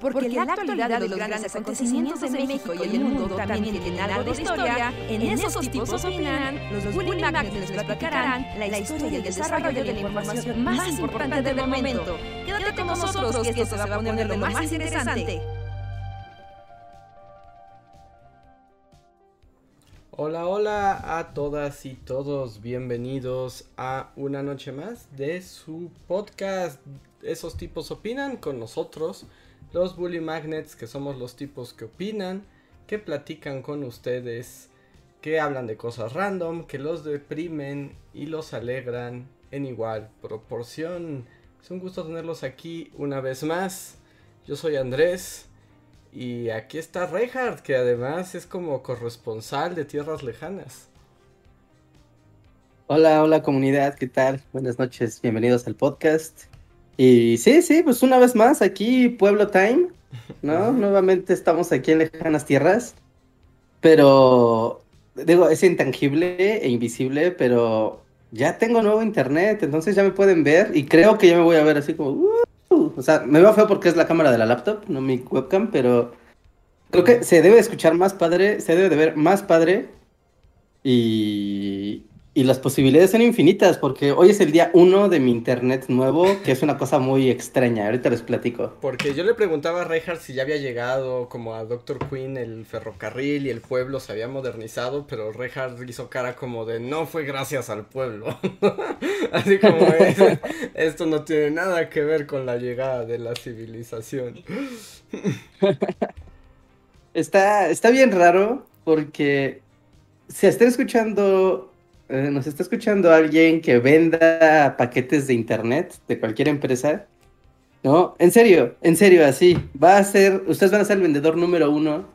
Porque la actualidad de los grandes acontecimientos de México y el mundo también tienen algo de historia, en esos tipos opinan, los Bully Magnets les platicarán la historia y el desarrollo de la información más importante del momento. Quédate con nosotros que esto se va a poner lo más interesante. Hola, hola a todas y todos, bienvenidos a una noche más de su podcast. Esos tipos opinan con nosotros, los Bully Magnets, que somos los tipos que opinan, que platican con ustedes, que hablan de cosas random, que los deprimen y los alegran en igual proporción. Es un gusto tenerlos aquí una vez más. Yo soy Andrés. Y aquí está Reinhardt, que además es como corresponsal de tierras lejanas. Hola, hola comunidad, ¿qué tal? Buenas noches, bienvenidos al podcast. Y sí, sí, pues una vez más aquí Pueblo Time, ¿no? Nuevamente estamos aquí en lejanas tierras, pero digo, es intangible e invisible, pero ya tengo nuevo internet, entonces ya me pueden ver y creo que ya me voy a ver así como... Uh, o sea, me veo feo porque es la cámara de la laptop, no mi webcam, pero creo que se debe escuchar más padre, se debe de ver más padre y, y las posibilidades son infinitas porque hoy es el día uno de mi internet nuevo, que es una cosa muy extraña, ahorita les platico. Porque yo le preguntaba a Reinhardt si ya había llegado como a Doctor Queen el ferrocarril y el pueblo se había modernizado, pero Reinhardt hizo cara como de no fue gracias al pueblo. Así como es, esto no tiene nada que ver con la llegada de la civilización. está, está bien raro porque se está escuchando eh, nos está escuchando alguien que venda paquetes de internet de cualquier empresa, ¿no? En serio, en serio, así. Va a ser, ustedes van a ser el vendedor número uno.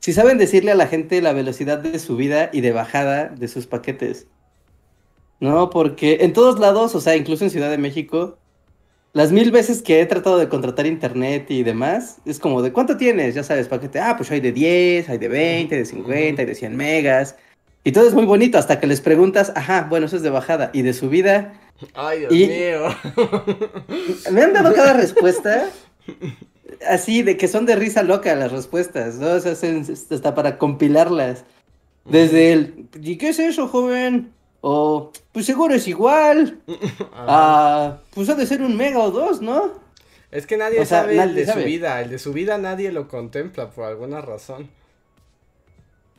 Si saben decirle a la gente la velocidad de subida y de bajada de sus paquetes. ¿No? Porque en todos lados, o sea, incluso en Ciudad de México, las mil veces que he tratado de contratar internet y demás, es como de ¿cuánto tienes? Ya sabes, paquete, ah, pues hay de 10, hay de 20, de 50, hay de 100 megas. Y todo es muy bonito hasta que les preguntas, ajá, bueno, eso es de bajada. Y de subida. Ay, Dios mío. Me han dado cada respuesta. Así, de que son de risa loca las respuestas, ¿no? O sea, hasta para compilarlas. Desde el, ¿y qué es eso, joven? O, pues seguro es igual. Ah, pues ha de ser un mega o dos, ¿no? Es que nadie sabe el de subida. El de subida nadie lo contempla por alguna razón.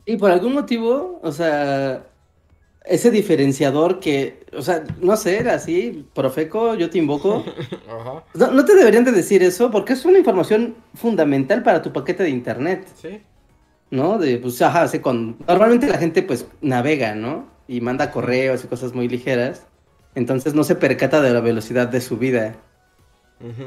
Y por algún motivo, o sea, ese diferenciador que, o sea, no sé, era así, Profeco, yo te invoco. Ajá. No, te deberían de decir eso porque es una información fundamental para tu paquete de internet. Sí. ¿No? De, pues, ajá, así con... Normalmente la gente, pues, navega, ¿no? Y manda correos y cosas muy ligeras. Entonces no se percata de la velocidad de subida.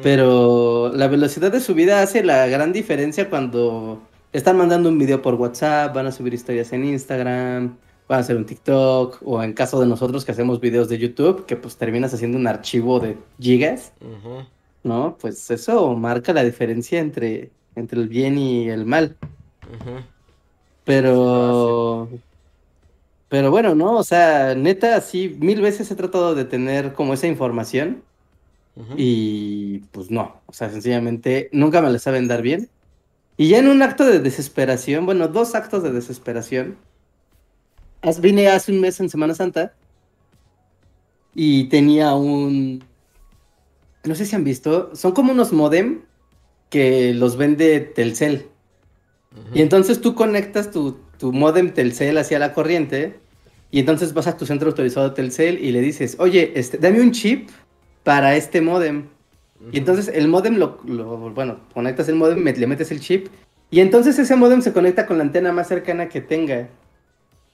Pero la velocidad de subida hace la gran diferencia cuando están mandando un video por WhatsApp, van a subir historias en Instagram, van a hacer un TikTok, o en caso de nosotros que hacemos videos de YouTube, que pues terminas haciendo un archivo de gigas, ¿no? Pues eso marca la diferencia entre, entre el bien y el mal. Pero... Pero bueno, ¿no? O sea, neta, sí, mil veces he tratado de tener como esa información. Y pues no, o sea, sencillamente nunca me la saben dar bien. Y ya en un acto de desesperación, bueno, dos actos de desesperación, vine hace un mes en Semana Santa y tenía un... No sé si han visto, son como unos modem que los vende Telcel. Y entonces tú conectas tu, tu modem Telcel hacia la corriente y entonces vas a tu centro autorizado Telcel y le dices, oye, este, dame un chip para este modem. Y entonces el modem lo, bueno, conectas el modem, le metes el chip y entonces ese modem se conecta con la antena más cercana que tenga,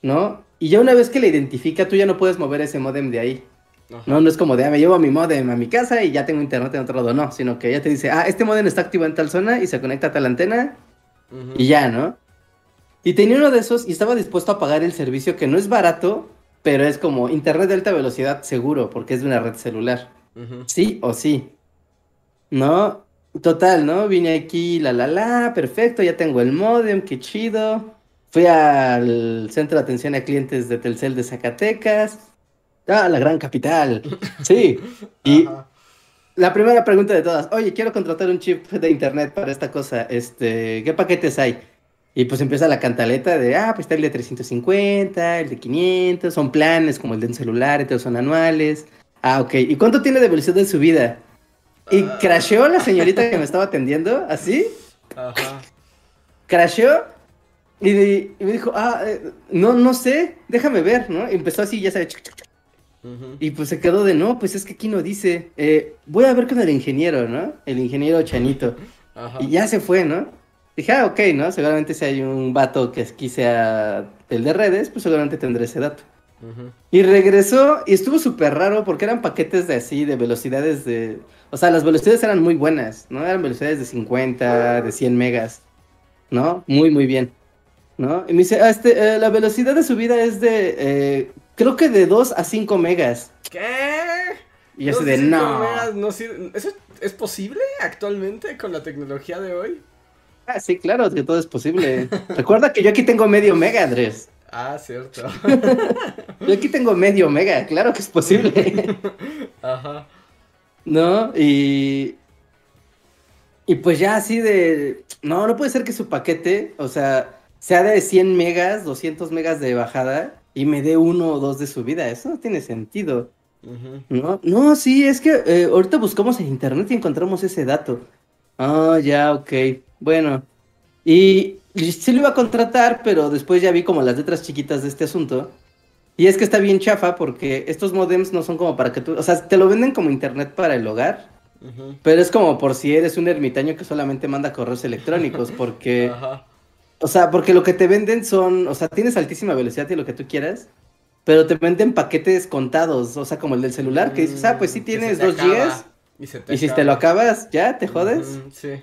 ¿no? Y ya una vez que le identifica, tú ya no puedes mover ese modem de ahí. No, no es como de, ah, me llevo mi modem a mi casa y ya tengo internet en otro lado, no, sino que ya te dice, ah, este modem está activo en tal zona y se conecta a tal antena y ya, ¿no? Y tenía uno de esos y estaba dispuesto a pagar el servicio que no es barato, pero es como internet de alta velocidad seguro porque es de una red celular. Sí o sí. ¿No? Total, ¿no? Vine aquí, la, la, la, perfecto, ya tengo el modem, qué chido. Fui al centro de atención a clientes de Telcel de Zacatecas. Ah, la gran capital. Sí. Y, la primera pregunta de todas, oye, quiero contratar un chip de internet para esta cosa, este, ¿qué paquetes hay? Y pues empieza la cantaleta de, ah, pues está el de 350, el de 500, son planes como el de un celular, entonces son anuales. Ah, ok, ¿y cuánto tiene de velocidad de subida? Y uh... crasheó la señorita que me estaba atendiendo, así. Ajá. Crasheó y, y, me dijo, ah, eh, no, no sé, déjame ver, ¿no? Y empezó así, ya sabes, y pues se quedó de, no, pues es que aquí no dice, eh, voy a ver con el ingeniero, ¿no? El ingeniero Chanito. Y ya se fue, ¿no? Dije, ah, ok, ¿no? Seguramente si hay un vato que aquí sea el de redes, pues seguramente tendré ese dato. Y regresó y estuvo súper raro porque eran paquetes de así, de velocidades de... O sea, las velocidades eran muy buenas, ¿no? Eran velocidades de 50, de 100 megas, ¿no? Muy, muy bien, ¿no? Y me dice, ah, este, eh, la velocidad de subida es de eh, Creo que de 2 a 5 megas. ¿Qué? Y yo de no. ¿Eso es posible actualmente con la tecnología de hoy? Ah, sí, claro, que todo es posible. Recuerda que yo aquí tengo medio mega, Andrés. Ah, cierto. yo aquí tengo medio mega, claro que es posible. Ajá. ¿No? Y. Y pues ya así de. No, no puede ser que su paquete, o sea, sea de 100 megas, 200 megas de bajada y me dé uno o dos de su vida. Eso no tiene sentido. No, no, sí, es que eh, ahorita buscamos en internet y encontramos ese dato. Ah, ya, ok. Bueno. Y, sí lo iba a contratar, pero después ya vi como las letras chiquitas de este asunto. Y es que está bien chafa porque estos modems no son como para que tú, o sea, te lo venden como internet para el hogar, pero es como por si eres un ermitaño que solamente manda correos electrónicos, porque Ajá. O sea, porque lo que te venden son, o sea, tienes altísima velocidad y lo que tú quieras, pero te venden paquetes contados, o sea, como el del celular, que dices, ah, pues sí mm, tienes dos gigas. Y, si te lo acabas, ya, te jodes. sí.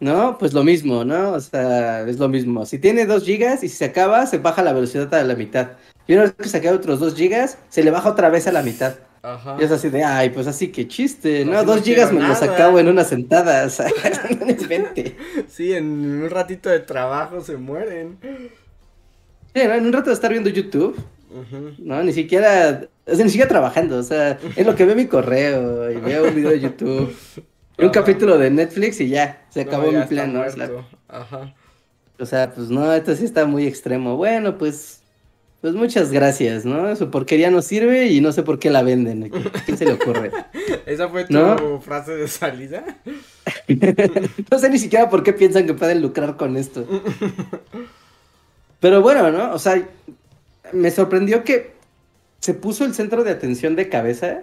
¿No? Pues lo mismo, ¿no? O sea, es lo mismo. Si tiene dos gigas y si se acaba, se baja la velocidad a la mitad. Y una vez que acaba otros dos gigas, se le baja otra vez a la mitad. Ajá. Y es así de, ay, pues así que chiste, ¿no? Dos gigas me los acabo en una sentada, o sea, Sí, en un ratito de trabajo se mueren. Sí, en un rato de estar viendo YouTube, no, ni siquiera, o sea, ni siquiera trabajando, o sea, es lo que veo mi correo y veo un video de YouTube, un capítulo de Netflix y ya, se acabó mi plan, ¿no? Ajá. O sea, pues no, esto sí está muy extremo. Bueno, pues pues muchas gracias, ¿no? Su porquería no sirve y no sé por qué la venden. ¿Quién se le ocurre? ¿Esa fue tu frase de salida? no sé ni siquiera por qué piensan que pueden lucrar con esto. Pero bueno, ¿no? O sea, me sorprendió que se puso el centro de atención de cabeza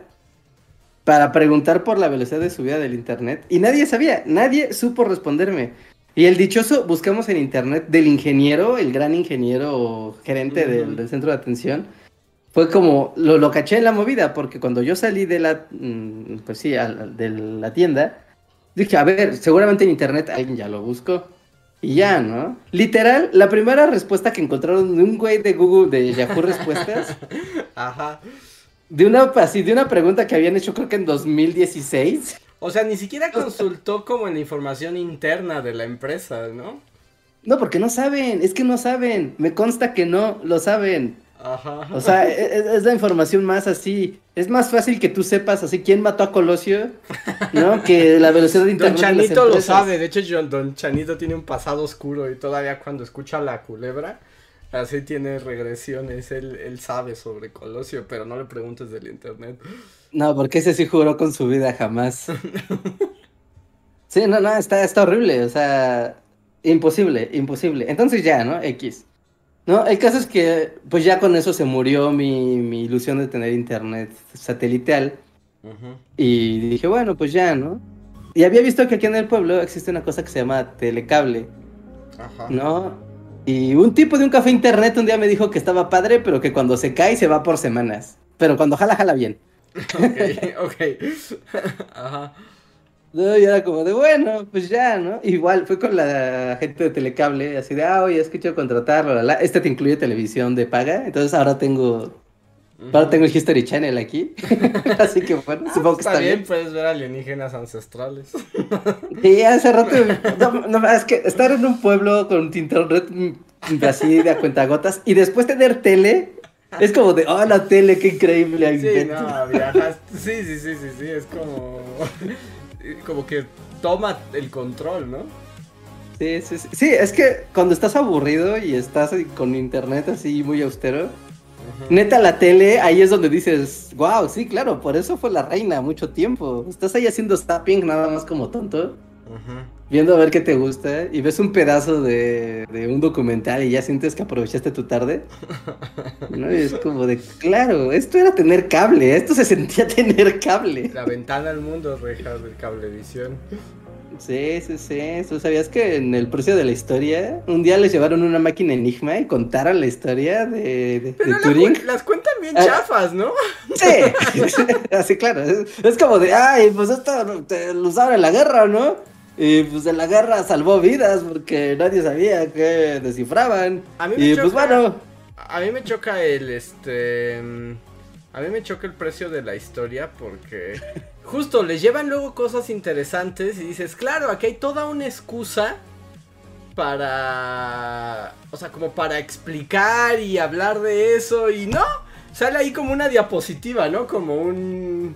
para preguntar por la velocidad de subida del internet y nadie sabía, nadie supo responderme. Y el dichoso, buscamos en internet del ingeniero, el gran ingeniero gerente del, centro de atención. Fue como, lo, lo caché en la movida, porque cuando yo salí de la, mm, pues sí, de la tienda, dije, a ver, seguramente en internet alguien ya lo buscó. Y ya, ¿no? Literal, la primera respuesta que encontraron de un güey de Google, de Yahoo Respuestas. Ajá. De una, así, de una pregunta que habían hecho creo que en 2016. O sea, ni siquiera consultó como en la información interna de la empresa, ¿no? No, porque no saben, es que no saben. Me consta que no lo saben. Ajá. O sea, e, e, es, la información más así. Es más fácil que tú sepas así quién mató a Colosio, ¿no? Que la velocidad de internet. Don Chanito lo sabe. De hecho, Don Chanito tiene un pasado oscuro y todavía cuando escucha la culebra, así tiene regresiones. Él, él sabe sobre Colosio, pero no le preguntes del internet. No, porque ese sí juró con su vida jamás. sí, no, no, está, está horrible, o sea, imposible, imposible. Entonces ya, ¿no? X. No, el caso es que, pues ya con eso se murió mi, mi ilusión de tener internet satelital. Y dije, bueno, pues ya, ¿no? Y había visto que aquí en el pueblo existe una cosa que se llama telecable. Ajá. ¿No? Y un tipo de un café internet un día me dijo que estaba padre, pero que cuando se cae se va por semanas. Pero cuando jala, jala bien. Ok, ok. Ajá. No, y era como de, bueno, pues ya, ¿no? Igual, fue con la gente de Telecable, así de, ah, oye, es que quiero contratarlo, este te incluye televisión de paga, entonces ahora tengo, ahora tengo el History Channel aquí, así que bueno, ah, supongo que está, bien. puedes ver alienígenas ancestrales. sí, hace rato, no, es que estar en un pueblo con internet así de a cuentagotas y después tener tele, Es como de, oh, la tele, qué increíble. Sí, no, viajas. Sí, sí, sí, sí, sí, es como. Como que toma el control, ¿no? Sí, sí, sí. Sí, es que cuando estás aburrido y estás con internet así muy austero, neta la tele, ahí es donde dices, wow, sí, claro, por eso fue la reina mucho tiempo. Estás ahí haciendo stapping nada más como tonto. Viendo a ver qué te gusta y ves un pedazo de, un documental y ya sientes que aprovechaste tu tarde. ¿no? Y es como de, claro, esto era tener cable, esto se sentía tener cable. La ventana al mundo, reja del cablevisión. Sí, sí, sí. ¿Tú sabías que en el precio de la historia, un día les llevaron una máquina Enigma y contaron la historia de, de, Pero Turing? las cuentan bien ah, chafas, ¿no? Sí, así claro. Es, como de, ay, pues esto lo usaron en la guerra, ¿no? Y pues en la guerra salvó vidas porque nadie sabía que descifraban. A mí me y pues bueno. A mí me choca el este. A mí me choca el precio de la historia porque justo les llevan luego cosas interesantes y dices, claro, aquí hay toda una excusa para, o sea, como para explicar y hablar de eso y no, sale ahí como una diapositiva, ¿no? Como un,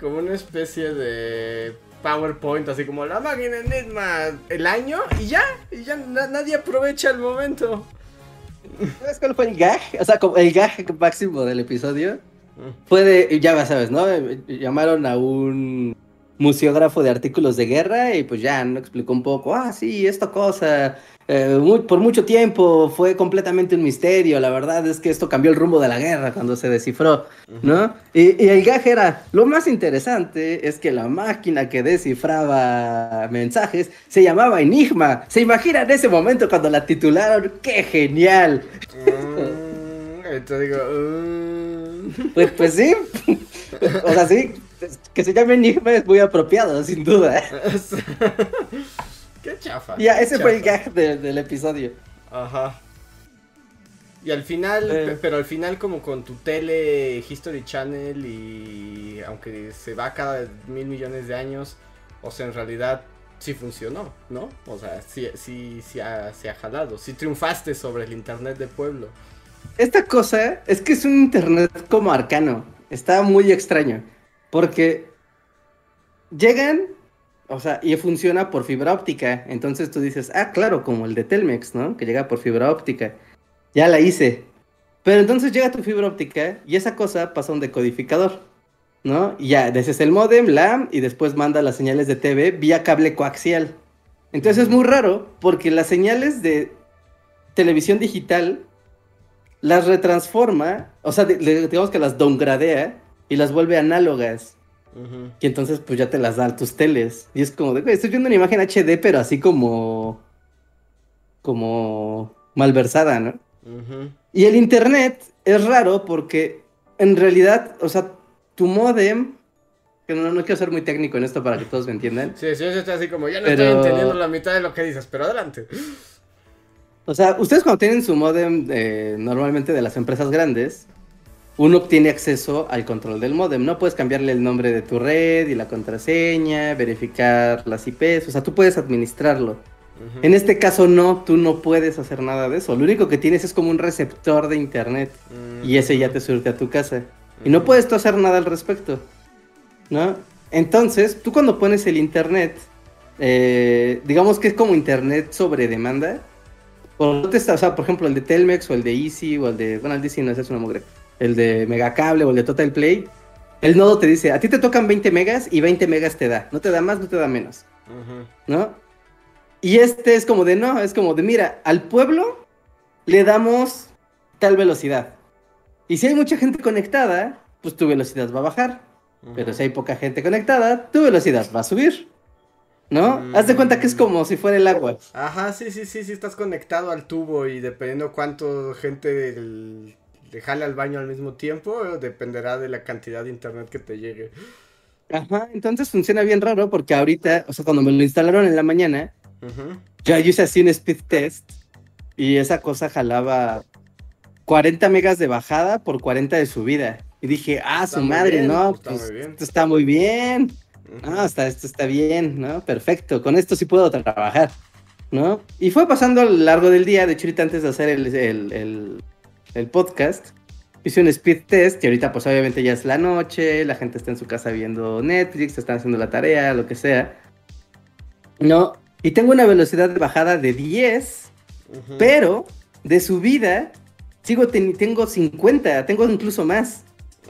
como una especie de PowerPoint, así como la máquina Enigma, el año y ya, y ya nadie aprovecha el momento. ¿Sabes cuál fue el gag? O sea, como el gag máximo del episodio Puede, ya sabes, ¿no? Llamaron a un museógrafo de artículos de guerra y pues ya no explicó un poco, ah, sí, esta cosa, eh, por mucho tiempo fue completamente un misterio, la verdad es que esto cambió el rumbo de la guerra cuando se descifró, ¿no? Y, y, el gag era, lo más interesante es que la máquina que descifraba mensajes se llamaba Enigma, ¿se imagina en ese momento cuando la titularon? ¡Qué genial! Mm, te digo, uh... Pues, pues sí. O sea, sí. Que se llame Enigma es muy apropiado, sin duda. Qué chafa. Ya, ese fue el gag del episodio. Ajá. Y al final, eh. pero al final como con tu tele History Channel y aunque se va cada mil millones de años, o sea, en realidad sí funcionó, ¿no? O sea, sí, sí, sí ha, se ha jalado, sí triunfaste sobre el Internet de pueblo. Esta cosa es que es un internet como arcano. Está muy extraño. Porque llegan, o sea, y funciona por fibra óptica. Entonces tú dices, ah, claro, como el de Telmex, ¿no? Que llega por fibra óptica. Ya la hice. Pero entonces llega tu fibra óptica y esa cosa pasa a un decodificador, ¿no? Y ya, es el modem, LAM, y después manda las señales de TV vía cable coaxial. Entonces es muy raro porque las señales de televisión digital las retransforma, o sea, digamos que las downgradea y las vuelve análogas. Y entonces pues ya te las da a tus teles. Y es como de, estoy viendo una imagen HD, pero así como... como malversada, ¿no? Y el internet es raro porque en realidad, o sea, tu modem... Que no, no quiero ser muy técnico en esto para que todos me entiendan. Sí, sí, está así como, ya no estoy entendiendo la mitad de lo que dices, pero adelante. O sea, ustedes cuando tienen su modem eh, normalmente de las empresas grandes, uno obtiene acceso al control del modem. No puedes cambiarle el nombre de tu red y la contraseña, verificar las IPs, o sea, tú puedes administrarlo. En este caso no, tú no puedes hacer nada de eso. Lo único que tienes es como un receptor de internet y ese ya te surte a tu casa. Y no puedes tú hacer nada al respecto. ¿No? Entonces, tú cuando pones el internet, eh, digamos que es como internet sobre demanda, por, o sea, por ejemplo, el de Telmex o el de Easy o el de. Bueno, el de Easy no es una mugre. El de Megacable o el de Total Play. El nodo te dice: A ti te tocan 20 megas y 20 megas te da. No te da más, no te da menos. ¿No? Y este es como de no, es como de mira, al pueblo le damos tal velocidad. Y si hay mucha gente conectada, pues tu velocidad va a bajar. Pero si hay poca gente conectada, tu velocidad va a subir. ¿No? Haz de cuenta que es como si fuera el agua. Ajá, sí, sí, sí, sí, estás conectado al tubo y dependiendo cuánto gente le jale al baño al mismo tiempo, dependerá de la cantidad de internet que te llegue. Ajá, entonces funciona bien raro porque ahorita, o sea, cuando me lo instalaron en la mañana, ya yo hice así un speed test y esa cosa jalaba 40 megas de bajada por 40 de subida. Y dije, ah, su madre, no, pues esto está muy bien. Ah, está, esto está bien, ¿no? Perfecto, con esto sí puedo trabajar, ¿no? Y fue pasando a lo largo del día, de hecho ahorita antes de hacer el, el, podcast, hice un speed test y ahorita pues obviamente ya es la noche, la gente está en su casa viendo Netflix, están haciendo la tarea, lo que sea. No, y tengo una velocidad de bajada de 10, pero de subida sigo tengo 50, tengo incluso más.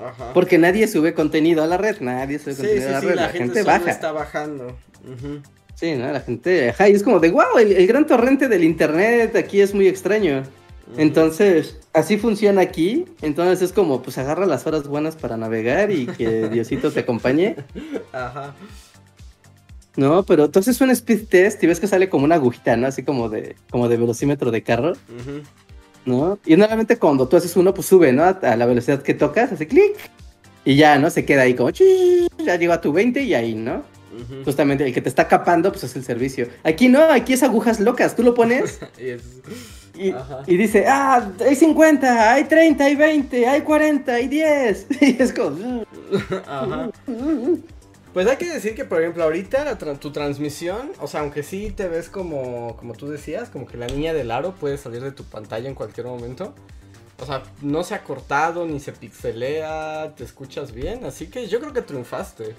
Ajá. Porque nadie sube contenido a la red, nadie sube contenido a la red, la, gente, baja. está bajando. Sí, ¿no? La gente, ajá, y es como de, wow, el, gran torrente del internet aquí es muy extraño. Entonces, así funciona aquí. Entonces es como, pues agarra las horas buenas para navegar y que Diosito te acompañe. Ajá. No, pero entonces un speed test y ves que sale como una agujita, ¿no? Así como de, como de velocímetro de carro. ¿No? Y normalmente cuando tú haces uno, pues sube, ¿no? A, la velocidad que tocas, hace clic. Y ya, ¿no? Se queda ahí como, ya llegó a tu 20 y ahí, ¿no? Justamente el que te está capando, pues es el servicio. Aquí no, aquí es agujas locas. Tú lo pones y, dice, ah, hay 50, hay 30, hay 20, hay 40, hay 10. Y es como... Ajá. Pues hay que decir que, por ejemplo, ahorita tu transmisión, o sea, aunque sí te ves como, como tú decías, como que la niña del aro puede salir de tu pantalla en cualquier momento. O sea, no se ha cortado ni se pixelea, te escuchas bien, así que yo creo que triunfaste.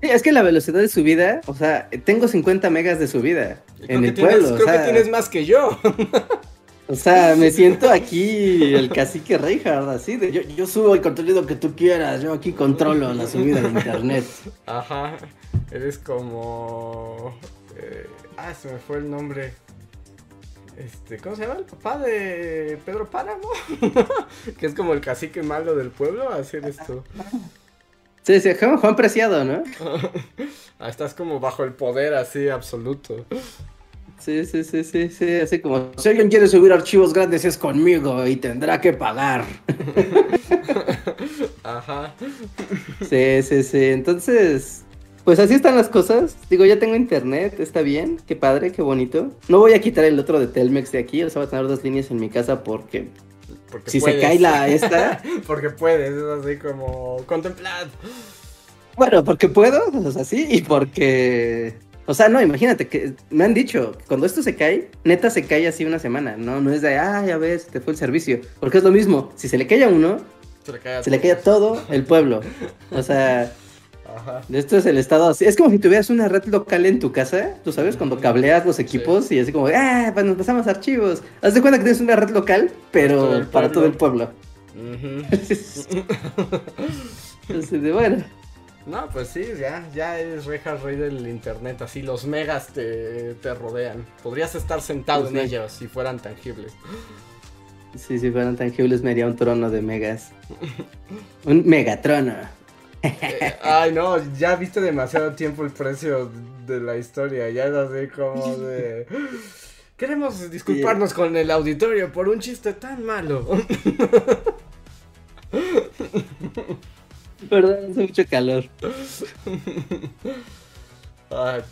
Sí, es que la velocidad de subida, o sea, tengo 50 megas de subida en el pueblo. Creo que tienes más que yo. O sea, me siento aquí el cacique Reinhardt, así de yo, yo subo el contenido que tú quieras, yo aquí controlo la subida de internet. Ajá, eres como... Eh, ah, se me fue el nombre. Este, ¿cómo se llama? El papá de Pedro Páramo. que es como el cacique malo del pueblo, así eres tú. Sí, sí, Juan Preciado, ¿no? ah, estás como bajo el poder así absoluto. Sí, sí, sí, sí, sí, así como, si alguien quiere subir archivos grandes es conmigo y tendrá que pagar. Ajá. Sí, sí, sí, entonces, pues así están las cosas. Digo, ya tengo internet, está bien, qué padre, qué bonito. No voy a quitar el otro de Telmex de aquí, o sea, voy a tener dos líneas en mi casa porque... porque si se cae la esta... porque puedes, es así como contemplad. Bueno, porque puedo, o sea, sí, y porque o sea, no, imagínate que me han dicho, cuando esto se cae, neta se cae así una semana, ¿no? No es de, ah, ya ves, te fue el servicio. Porque es lo mismo, si se le cae a uno, se le cae a, se le cae a todo el pueblo. O sea, Ajá. esto es el estado así. Es como si tuvieras una red local en tu casa, tú sabes, cuando cableas los equipos y así como, ah, pues nos pasamos archivos. Haz de cuenta que tienes una red local, pero para todo el pueblo. Entonces, de bueno. No, pues sí, ya, ya es reja rey del internet, así los megas te, rodean. Podrías estar sentado pues en ellos si fueran tangibles. Sí, si fueran tangibles me haría un trono de megas. un megatrono. Eh, ay, no, ya viste demasiado tiempo el precio de la historia, ya es así como de... Queremos disculparnos con el auditorio por un chiste tan malo. Perdón, hace mucho calor.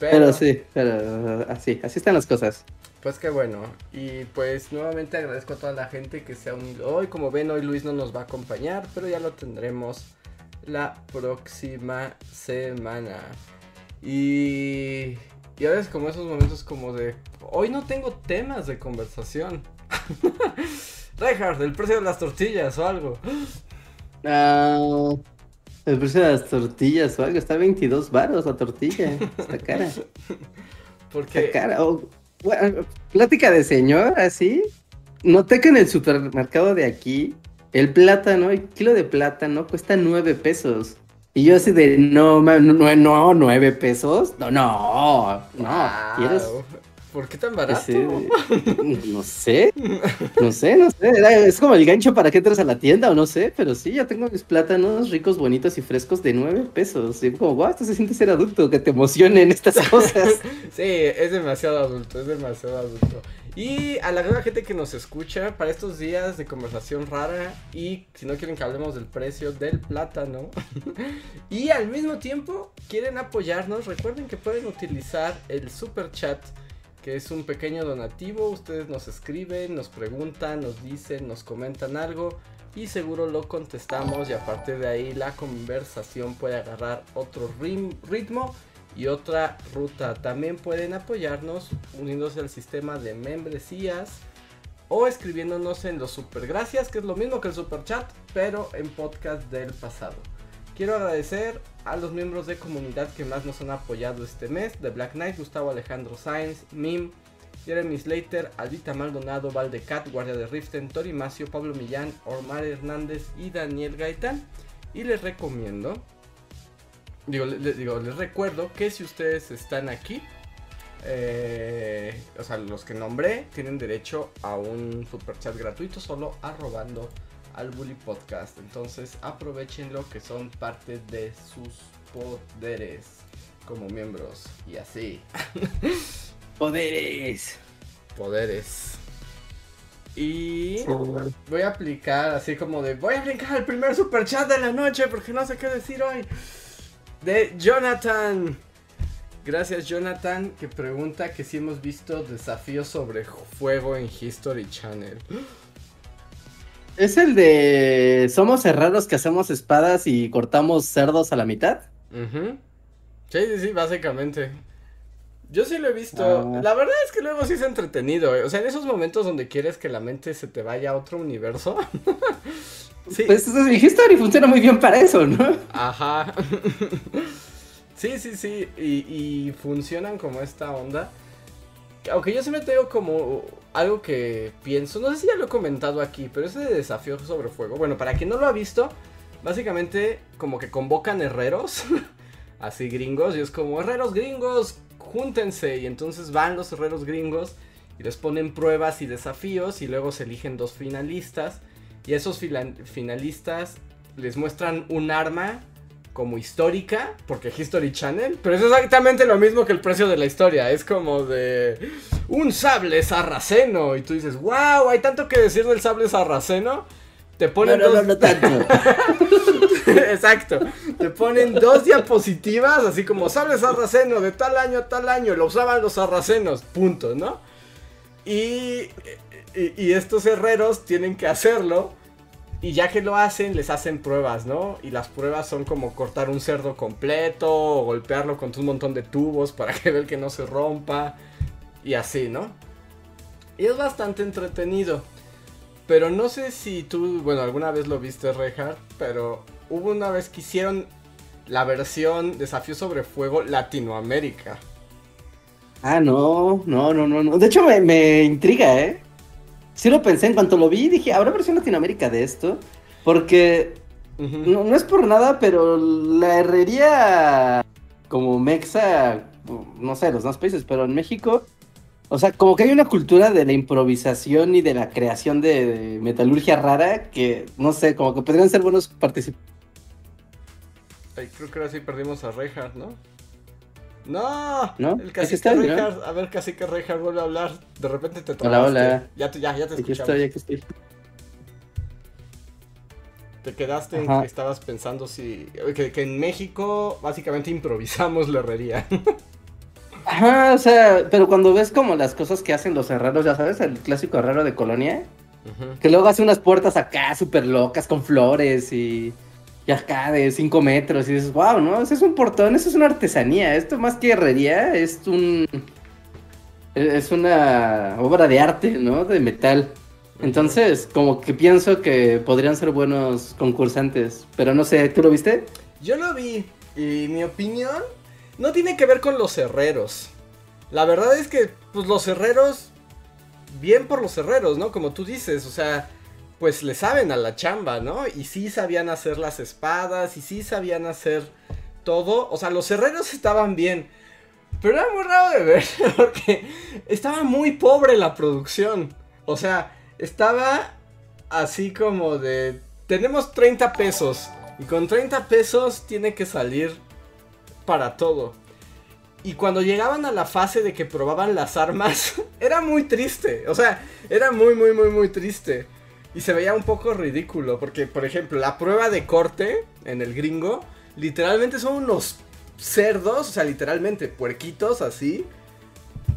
pero... sí, pero así, así están las cosas. Pues qué bueno. Y pues nuevamente agradezco a toda la gente que se ha unido hoy. Como ven, hoy Luis no nos va a acompañar, pero ya lo tendremos la próxima semana. Y, y a veces como esos momentos como de... Hoy no tengo temas de conversación. Reinhardt, el precio de las tortillas o algo. Ah... El precio de las tortillas o algo, está 22 baros la tortilla. Está cara. Porque... Está cara. Oh, plática de señor, así. Noté que en el supermercado de aquí, el plátano, el kilo de plátano cuesta 9 pesos. Y yo así de, no, no, no, 9 pesos. No, no, no. ¿Quieres? ¿Por qué tan barato? no sé, no sé, no sé. Es como el gancho para que entres a la tienda o no sé, pero sí, ya tengo mis plátanos ricos, bonitos y frescos de nueve pesos. Y como, wow, esto se siente ser adulto, que te emocionen estas cosas. sí, es demasiado adulto, es demasiado adulto. Y a la gran gente que nos escucha, para estos días de conversación rara y si no quieren que hablemos del precio del plátano y al mismo tiempo quieren apoyarnos, recuerden que pueden utilizar el super chat que es un pequeño donativo. Ustedes nos escriben, nos preguntan, nos dicen, nos comentan algo y seguro lo contestamos y aparte de ahí la conversación puede agarrar otro ritmo y otra ruta. También pueden apoyarnos uniéndose al sistema de membresías o escribiéndonos en los super gracias, que es lo mismo que el super chat, pero en podcast del pasado. Quiero agradecer a los miembros de comunidad que más nos han apoyado este mes, de Black Knight, Gustavo Alejandro Sainz, Mim, Jeremy Slater, Albita Maldonado, Valdecat, Guardia de Riften, Tori Macio, Pablo Millán, Omar Hernández y Daniel Gaitán. Y les recomiendo, digo, les, digo, les recuerdo que si ustedes están aquí, eh, o sea, los que nombré tienen derecho a un super chat gratuito solo arrobando al Bully Podcast. Entonces aprovechenlo que son parte de sus poderes como miembros y así. Poderes. Poderes. Y voy a aplicar así como de voy a brincar el primer super chat de la noche porque no sé qué decir hoy. De Jonathan. Gracias Jonathan que pregunta que si hemos visto desafíos sobre fuego en History Channel. ¿Es el de somos herreros que hacemos espadas y cortamos cerdos a la mitad? Sí, sí, sí, básicamente. Yo sí lo he visto. Ah. La verdad es que luego sí es entretenido. Eh. O sea, en esos momentos donde quieres que la mente se te vaya a otro universo. sí. Pues History funciona muy bien para eso, ¿no? Ajá. sí, sí, sí. Y, y funcionan como esta onda. Aunque yo siempre tengo como algo que pienso. No sé si ya lo he comentado aquí, pero ese desafío sobre fuego. Bueno, para quien no lo ha visto, básicamente como que convocan herreros. así gringos. Y es como, herreros gringos, júntense. Y entonces van los herreros gringos y les ponen pruebas y desafíos y luego se eligen dos finalistas. Y esos finalistas les muestran un arma como histórica, porque History Channel, pero es exactamente lo mismo que el precio de la historia, es como de un sable sarraceno y tú dices, wow, hay tanto que decir del sable sarraceno. Te ponen no, no, no, tanto. Exacto. Te ponen dos diapositivas, así como sable sarraceno de tal año a tal año. Lo usaban los sarracenos, punto, ¿no? Y, y, estos herreros tienen que hacerlo. Y ya que lo hacen, les hacen pruebas, ¿no? Y las pruebas son como cortar un cerdo completo, o golpearlo con un montón de tubos para que vea que no se rompa. Y así, ¿no? Y es bastante entretenido. Pero no sé si tú, bueno, alguna vez lo viste, Reinhardt, pero hubo una vez que hicieron la versión Desafío sobre Fuego Latinoamérica. Ah, no, no, no, no, no. De hecho, me, intriga, ¿eh? Sí lo pensé, en cuanto lo vi, dije, ¿habrá versión Latinoamérica de esto? Porque no, no, es por nada, pero la herrería como Mexa, no sé, los demás países, pero en México o sea, como que hay una cultura de la improvisación y de la creación de, metalurgia rara que, no sé, como que podrían ser buenos participantes. creo que ahora sí perdimos a Reinhardt, ¿no? ¡No! ¿No? El cacique Reinhardt. A ver, cacique Reinhardt vuelve a hablar. De repente te tomaste. Hola, hola. Ya, te, ya, ya te aquí estoy, aquí estoy. Te quedaste en que estabas pensando si... Que, que en México básicamente improvisamos la herrería. Ajá, o sea, pero cuando ves como las cosas que hacen los herreros, ya sabes, el clásico herrero de colonia, que luego hace unas puertas acá súper locas con flores y, y, acá de 5 metros y dices, wow, ¿no? Ese es un portón, eso es una artesanía, esto más que herrería es un... Es una obra de arte, ¿no? De metal. Entonces, como que pienso que podrían ser buenos concursantes, pero no sé, ¿tú lo viste? Yo lo vi y mi opinión no tiene que ver con los herreros. La verdad es que, pues los herreros, bien por los herreros, ¿no? Como tú dices, o sea, pues le saben a la chamba, ¿no? Y sí sabían hacer las espadas, y sí sabían hacer todo. O sea, los herreros estaban bien. Pero era muy raro de ver, porque estaba muy pobre la producción. O sea, estaba así como de... Tenemos 30 pesos. Y con 30 pesos tiene que salir para todo. Y cuando llegaban a la fase de que probaban las armas, era muy triste. O sea, era muy, muy, muy, muy triste. Y se veía un poco ridículo. Porque, por ejemplo, la prueba de corte en el gringo, literalmente son unos cerdos, o sea, literalmente puerquitos así.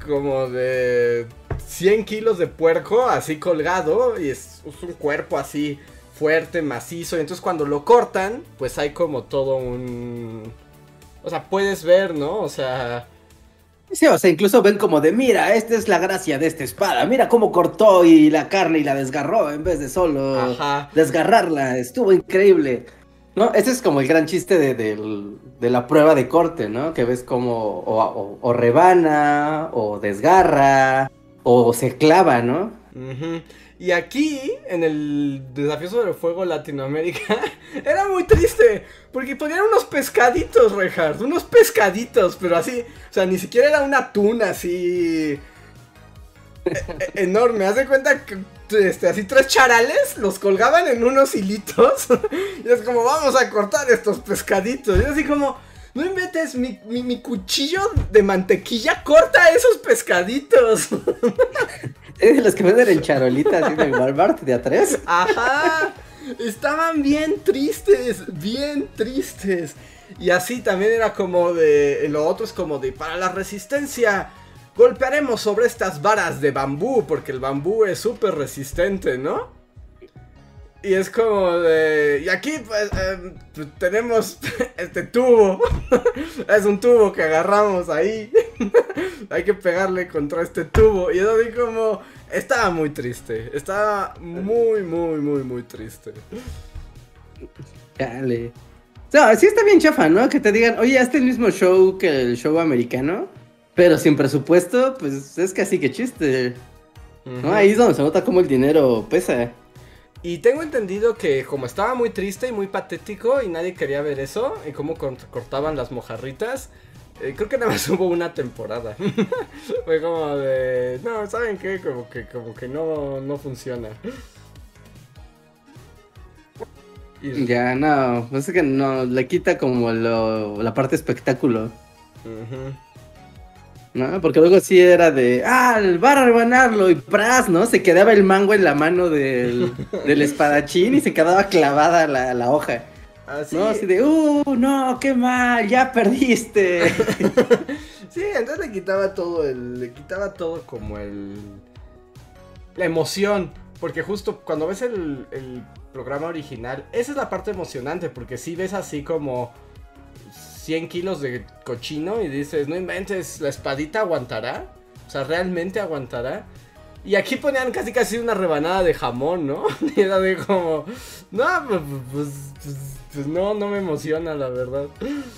Como de 100 kilos de puerco así colgado. Y es, es un cuerpo así fuerte, macizo. Y entonces cuando lo cortan, pues hay como todo un o sea, puedes ver, ¿no? O sea, Sí, o sea, incluso ven como de, mira, esta es la gracia de esta espada, mira cómo cortó y la carne y la desgarró en vez de solo Ajá. desgarrarla, estuvo increíble. ¿No? Ese es como el gran chiste de, de la prueba de corte, ¿no? Que ves como o, o- o rebana, o desgarra, o se clava, ¿no? Ujú. Y aquí, en el Desafío sobre Fuego Latinoamérica, era muy triste. Porque ponían unos pescaditos, Reinhardt. Unos pescaditos, pero así. O sea, ni siquiera era una tuna así. e- e- enorme. Haz de cuenta que este, así tres charales los colgaban en unos hilitos. y es como, vamos a cortar estos pescaditos. Y así como. No inventes, mi, mi, mi cuchillo de mantequilla corta esos pescaditos. Es de los que venden en charolitas así de Walmart de a tres. Ajá. Estaban bien tristes, bien tristes. Y así también era como de... Lo otro es como de... Para la resistencia, golpearemos sobre estas varas de bambú, porque el bambú es súper resistente, ¿no? Y es como de... Y aquí pues eh, tenemos este tubo. es un tubo que agarramos ahí. Hay que pegarle contra este tubo. Y eso así como... Estaba muy triste. Estaba muy, muy, muy, muy triste. Dale. No, sí está bien chafa, ¿no? Que te digan, oye, hazte el mismo show que el show americano, pero sin presupuesto, pues es casi que chiste. ¿No? Ahí es donde se nota cómo el dinero pesa. Y tengo entendido que como estaba muy triste y muy patético y nadie quería ver eso, y cómo cort- cortaban las mojarritas, eh, creo que nada más hubo una temporada. Fue como de... No, ¿saben qué? Como que, como que no, no funciona. Y- Ya, no, pues es que no, le quita como lo, la parte espectáculo, Ujú. ¿No? Porque luego sí era de, ah, va a rebanarlo y pras, ¿no? Se quedaba el mango en la mano del, del espadachín y se quedaba clavada la, la hoja, Así, ¿no? Así de, uh, no, qué mal, ya perdiste. Sí, entonces le quitaba todo el. Le quitaba todo como el. La emoción. Porque justo cuando ves el, el programa original, esa es la parte emocionante. Porque si ves así como 100 kilos de cochino y dices, no inventes, la espadita aguantará. O sea, realmente aguantará. Y aquí ponían casi casi una rebanada de jamón, ¿no? Y era de como, no, pues, pues, pues, pues no, no me emociona, la verdad.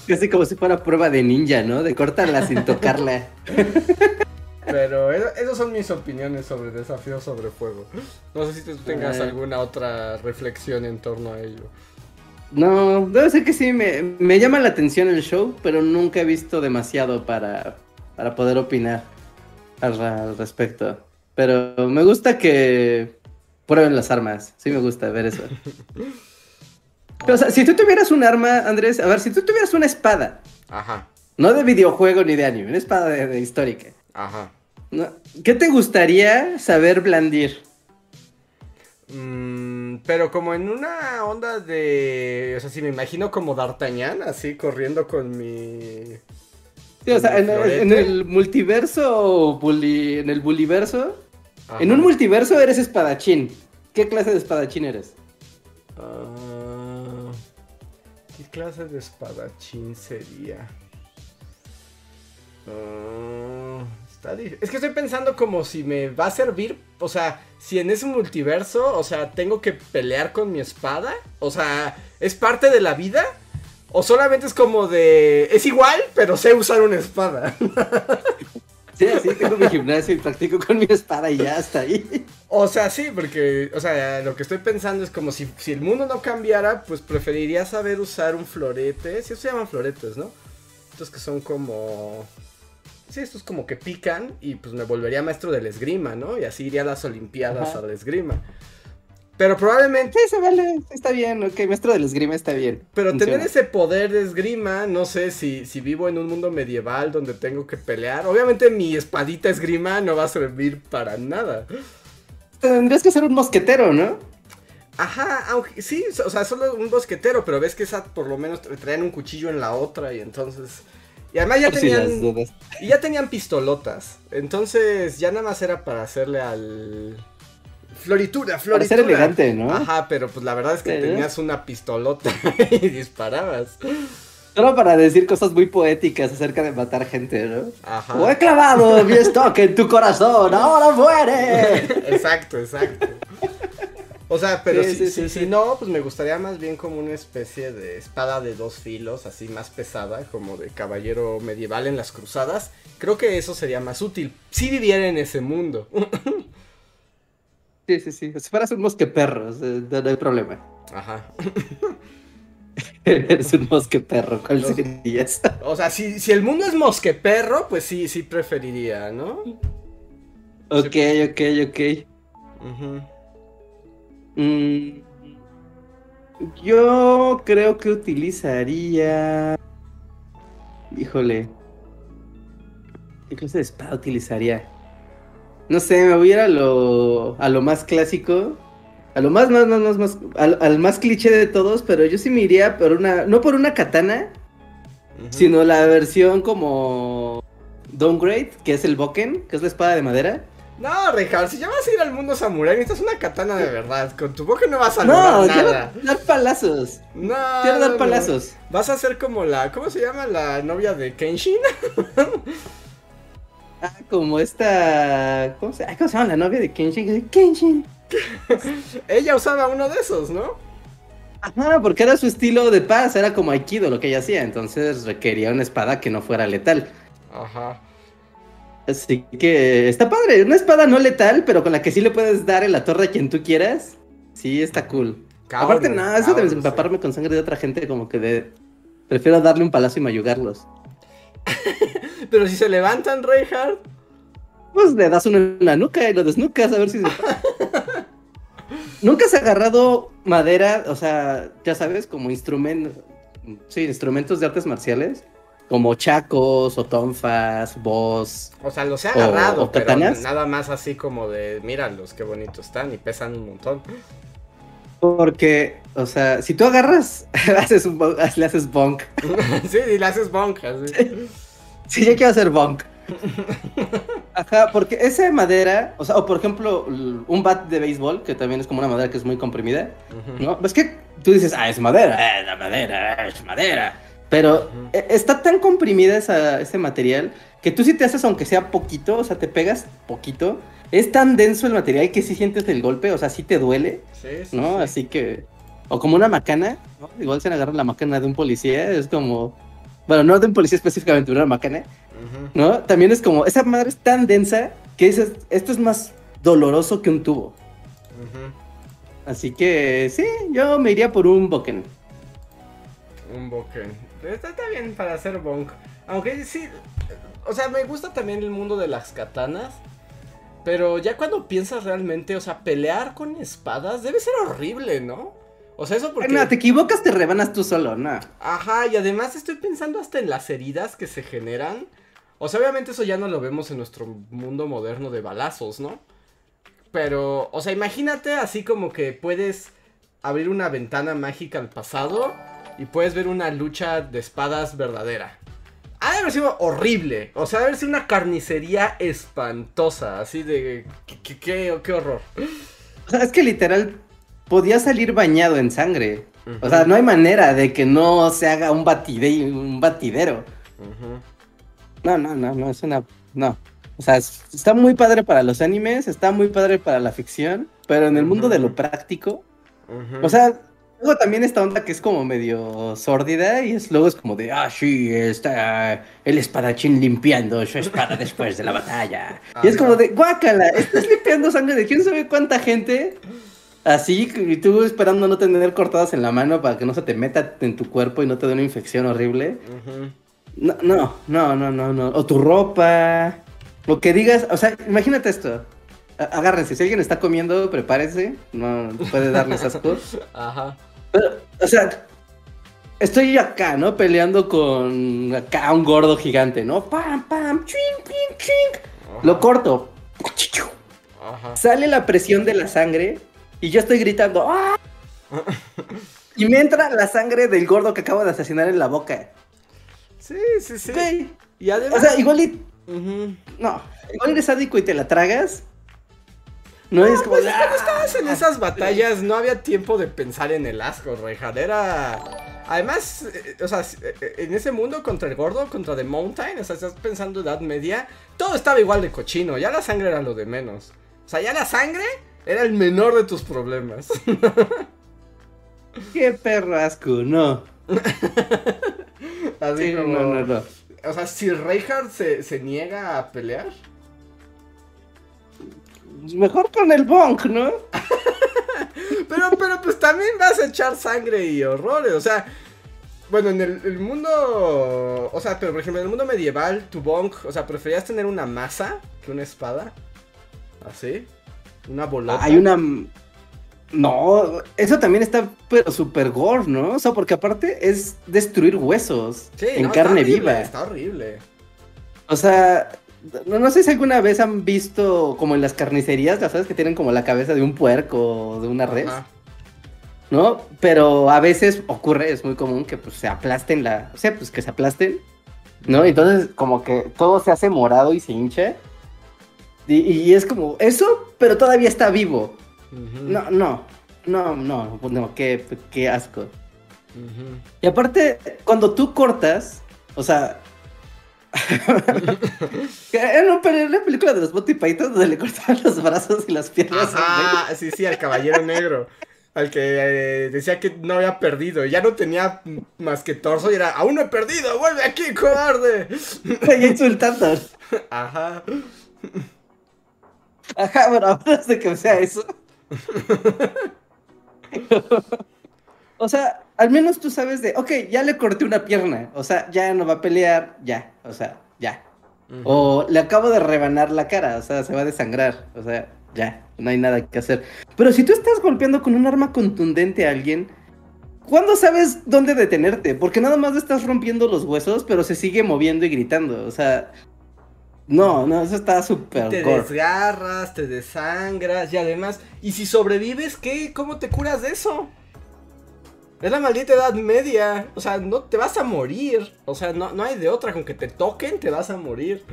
Casi como si fuera prueba de ninja, ¿no? De cortarla sin tocarla. Pero eso- esas son mis opiniones sobre desafíos sobre fuego. No sé si tú tengas Ah. alguna otra reflexión en torno a ello. No, debe ser que sí, me, me llama la atención el show, pero nunca he visto demasiado para, para poder opinar al, al respecto. Pero me gusta que prueben las armas, sí me gusta ver eso. Pero, o sea, si tú tuvieras un arma, Andrés, a ver, si tú tuvieras una espada, Ajá, no de videojuego ni de anime, una espada de, de histórica, ajá. ¿no? ¿qué te gustaría saber blandir? Mm, pero como en una onda de... O sea, si me imagino como D'Artagnan, así corriendo con mi... Sí, o sea, en, el multiverso, bully- en el buliverso, Ajá. En un multiverso eres espadachín. ¿Qué clase de espadachín eres? Ah, ¿Qué clase de espadachín sería? Ah, está. Es que estoy pensando como si me va a servir. O sea, si en ese multiverso, o sea, tengo que pelear con mi espada. O sea, ¿es parte de la vida? O solamente es como de. Es igual, pero sé usar una espada. Sí, así tengo mi gimnasio y practico con mi espada y ya está ahí. O sea, sí, porque, o sea, lo que estoy pensando es como si, si el mundo no cambiara, pues preferiría saber usar un florete. Sí, se llaman floretes, ¿no? Estos que son como... Sí, estos como que pican y pues me volvería maestro del esgrima, ¿no? Y así iría a las olimpiadas Ajá. a la esgrima. Pero probablemente... Sí, se vale, está bien, ok, maestro del esgrima está bien. Pero Funciona. tener ese poder de esgrima, no sé si, si vivo en un mundo medieval donde tengo que pelear. Obviamente mi espadita esgrima no va a servir para nada. Tendrías que ser un mosquetero, ¿no? Ajá, aunque sí, o sea, solo un bosquetero, pero ves que esa por lo menos tra- traían un cuchillo en la otra y entonces... Y además ya tenían... dudas. Y ya tenían pistolotas. Entonces ya nada más era para hacerle al... Floritura, Para floritura. ser elegante, ¿no? Ajá, pero pues la verdad es que Sí. tenías una pistolota y disparabas. Solo para decir cosas muy poéticas acerca de matar gente, ¿no? Ajá. O he clavado mi estoque en tu corazón, ahora muere. exacto, exacto. O sea, pero Sí, si, sí, si- sí, si sí. no, pues me gustaría más bien como una especie de espada de dos filos, así más pesada, como de caballero medieval en las cruzadas. Creo que eso sería más útil si viviera en ese mundo. Sí, sí, sí. Si fueras un mosqueperro, no, hay problema. Ajá. Eres un mosqueperro, ¿cuál Los- serías? O sea, si, si el mundo es mosqueperro, pues sí, sí preferiría, ¿no? ok, ok, ok. Ujú. Mm, yo creo que utilizaría. Híjole. ¿Qué clase de espada utilizaría? No sé, me voy a ir a lo, a lo más clásico. A lo más, más, más, más, más- al, al más cliché de todos, pero yo sí me iría por una. No por una katana, sino la versión como. Downgrade, que es el Boken, que es la espada de madera. No, Richard, si ya vas a ir al mundo samurai, necesitas una katana de verdad. Con tu boca no vas a No, lograr quiero nada. dar palazos. No, Quiero no, dar no. palazos. Vas a ser como la. ¿Cómo se llama la novia de Kenshin? Ah, como esta. ¿Cómo se, ay, ¿cómo se llama la novia de Kenshin? Kenshin. Ella usaba uno de esos, ¿no? Ajá, porque era su estilo de paz, era como Aikido lo que ella hacía, entonces requería una espada que no fuera letal. Ajá. Así que está padre, una espada no letal, pero con la que sí le puedes dar en la torre a quien tú quieras. Sí, está cool. Cabrón, Aparte, no, eso de empaparme con sangre de otra gente, como que de. Prefiero darle un palazo y mayugarlos. Pero si se levantan, Reinhardt. Pues le das uno en la nuca y lo desnucas a ver si se. Nunca has agarrado madera, o sea, ya sabes, como instrumento. Sí, instrumentos de artes marciales. Como chacos o tonfas, voz. O sea, los he O- agarrado, o pero katanas. nada más así como de, míralos, qué bonitos están y pesan un montón. Porque, o sea, si tú agarras, haces un, le haces bonk. sí, y le haces bonk, así. Sí, yo quiero hacer bonk. Ajá, porque esa madera, o sea, o por ejemplo, un bat de béisbol, que también es como una madera que es muy comprimida, Ujú. ¿no? Es que tú dices, ah, es madera, eh, la madera, es madera. Pero eh, está tan comprimida esa, ese material que tú si te haces, aunque sea poquito, o sea, te pegas poquito, es tan denso el material que sí sientes el golpe, o sea, sí te duele, Sí, sí, ¿no? sí. Así que, o como una macana, ¿no? Igual se agarra la macana de un policía, es como, bueno, no de un policía específicamente, una macana. ¿no? También es como, esa madre es tan densa que dices, esto es más doloroso que un tubo. Así que sí, yo me iría por un Boken. Un boken. Está, está bien para hacer bonk. Aunque sí. O sea, me gusta también el mundo de las katanas. Pero ya cuando piensas realmente, o sea, pelear con espadas debe ser horrible, ¿no? O sea, eso porque. No, te equivocas, te rebanas tú solo, no. Ajá, y además estoy pensando hasta en las heridas que se generan. O sea, obviamente eso ya no lo vemos en nuestro mundo moderno de balazos, ¿no? Pero, o sea, imagínate así como que puedes abrir una ventana mágica al pasado y puedes ver una lucha de espadas verdadera. Ha de haber sido horrible. O sea, ha de haber sido una carnicería espantosa. Así de. ¿Qué, horror? O sea, es que literal podía salir bañado en sangre. O sea, no hay manera de que no se haga un, batide un batidero. No, no, no, no, es una... No. O sea, es- está muy padre para los animes, está muy padre para la ficción, pero en el mundo de lo práctico, o sea, luego también esta onda que es como medio sórdida y es luego es como de, ah, sí, está el espadachín limpiando su espada después de la batalla. y es como de, guácala, estás limpiando sangre de quién sabe cuánta gente. Así, y tú esperando no tener cortadas en la mano para que no se te meta en tu cuerpo y no te dé una infección horrible. No, no, no, no, no, no. O tu ropa. Lo que digas, o sea, imagínate esto. Agárrense, si alguien está comiendo, prepárese. No puede darles asco. Ajá. O sea, estoy acá, ¿no? Peleando con acá un gordo gigante, ¿no? Pam, pam, ching, ching, ching. Lo corto. Ajá. Sale la presión de la sangre y yo estoy gritando. ¡Ah! Y me entra la sangre del gordo que acabo de asesinar en la boca. Sí, sí, sí. Y además. O sea, igual y. No, igual eres sádico y te la tragas. No, es como. Pues de, cuando "Ah". estabas en esas batallas no había tiempo de pensar en el asco, Reinhardt. Era Además, eh, o sea, eh, en ese mundo contra el gordo, contra The Mountain, o sea, estás pensando Edad Media, todo estaba igual de cochino, ya la sangre era lo de menos. O sea, ya la sangre era el menor de tus problemas. Qué perro asco, no. Así como... No, no, no. O sea, si Reinhardt se, se niega a pelear. Mejor con el bonk, ¿no? pero, pero pues también vas a echar sangre y horrores. O sea, bueno, en el, mundo. O sea, pero por ejemplo, en el mundo medieval, tu bonk, o sea, ¿preferías tener una masa que una espada? ¿Así? ¿Una bolota? Hay una. No, eso también está pero super gore, ¿no? O sea, porque aparte es destruir huesos en carne viva. Está horrible. O sea, no, no, sé si alguna vez han visto como en las carnicerías, ya sabes que tienen como la cabeza de un puerco o de una res. ¿No? Pero a veces ocurre, es muy común que pues se aplasten la, o sea, pues que se aplasten, ¿no? Entonces como que todo se hace morado y se hincha. Y, es como eso, pero todavía está vivo. No, no, no, no, no, qué, qué asco. Y aparte, cuando tú cortas, o sea, en una película de los Monty Python donde le cortaban los brazos y las piernas. Ah, sí, sí, al caballero negro. Al que eh, decía que no había perdido. Ya no tenía más que torso y era, aún no he perdido, vuelve aquí, cobarde. Y insultando. Ajá. Ajá, bueno, ahora de que sea eso. o sea, al menos tú sabes de, ok, ya le corté una pierna, o sea, ya no va a pelear, ya, o sea, ya. O le acabo de rebanar la cara, o sea, se va a desangrar, o sea, ya, no hay nada que hacer. Pero si tú estás golpeando con un arma contundente a alguien, ¿cuándo sabes dónde detenerte? Porque nada más le estás rompiendo los huesos, pero se sigue moviendo y gritando, o sea, no, no, eso está súper. Te desgarras, te desangras y además, ¿y si sobrevives qué? ¿Cómo te curas de eso? Es la maldita edad media. O sea, no te vas a morir. O sea, no, no hay de otra. Con que te toquen, te vas a morir.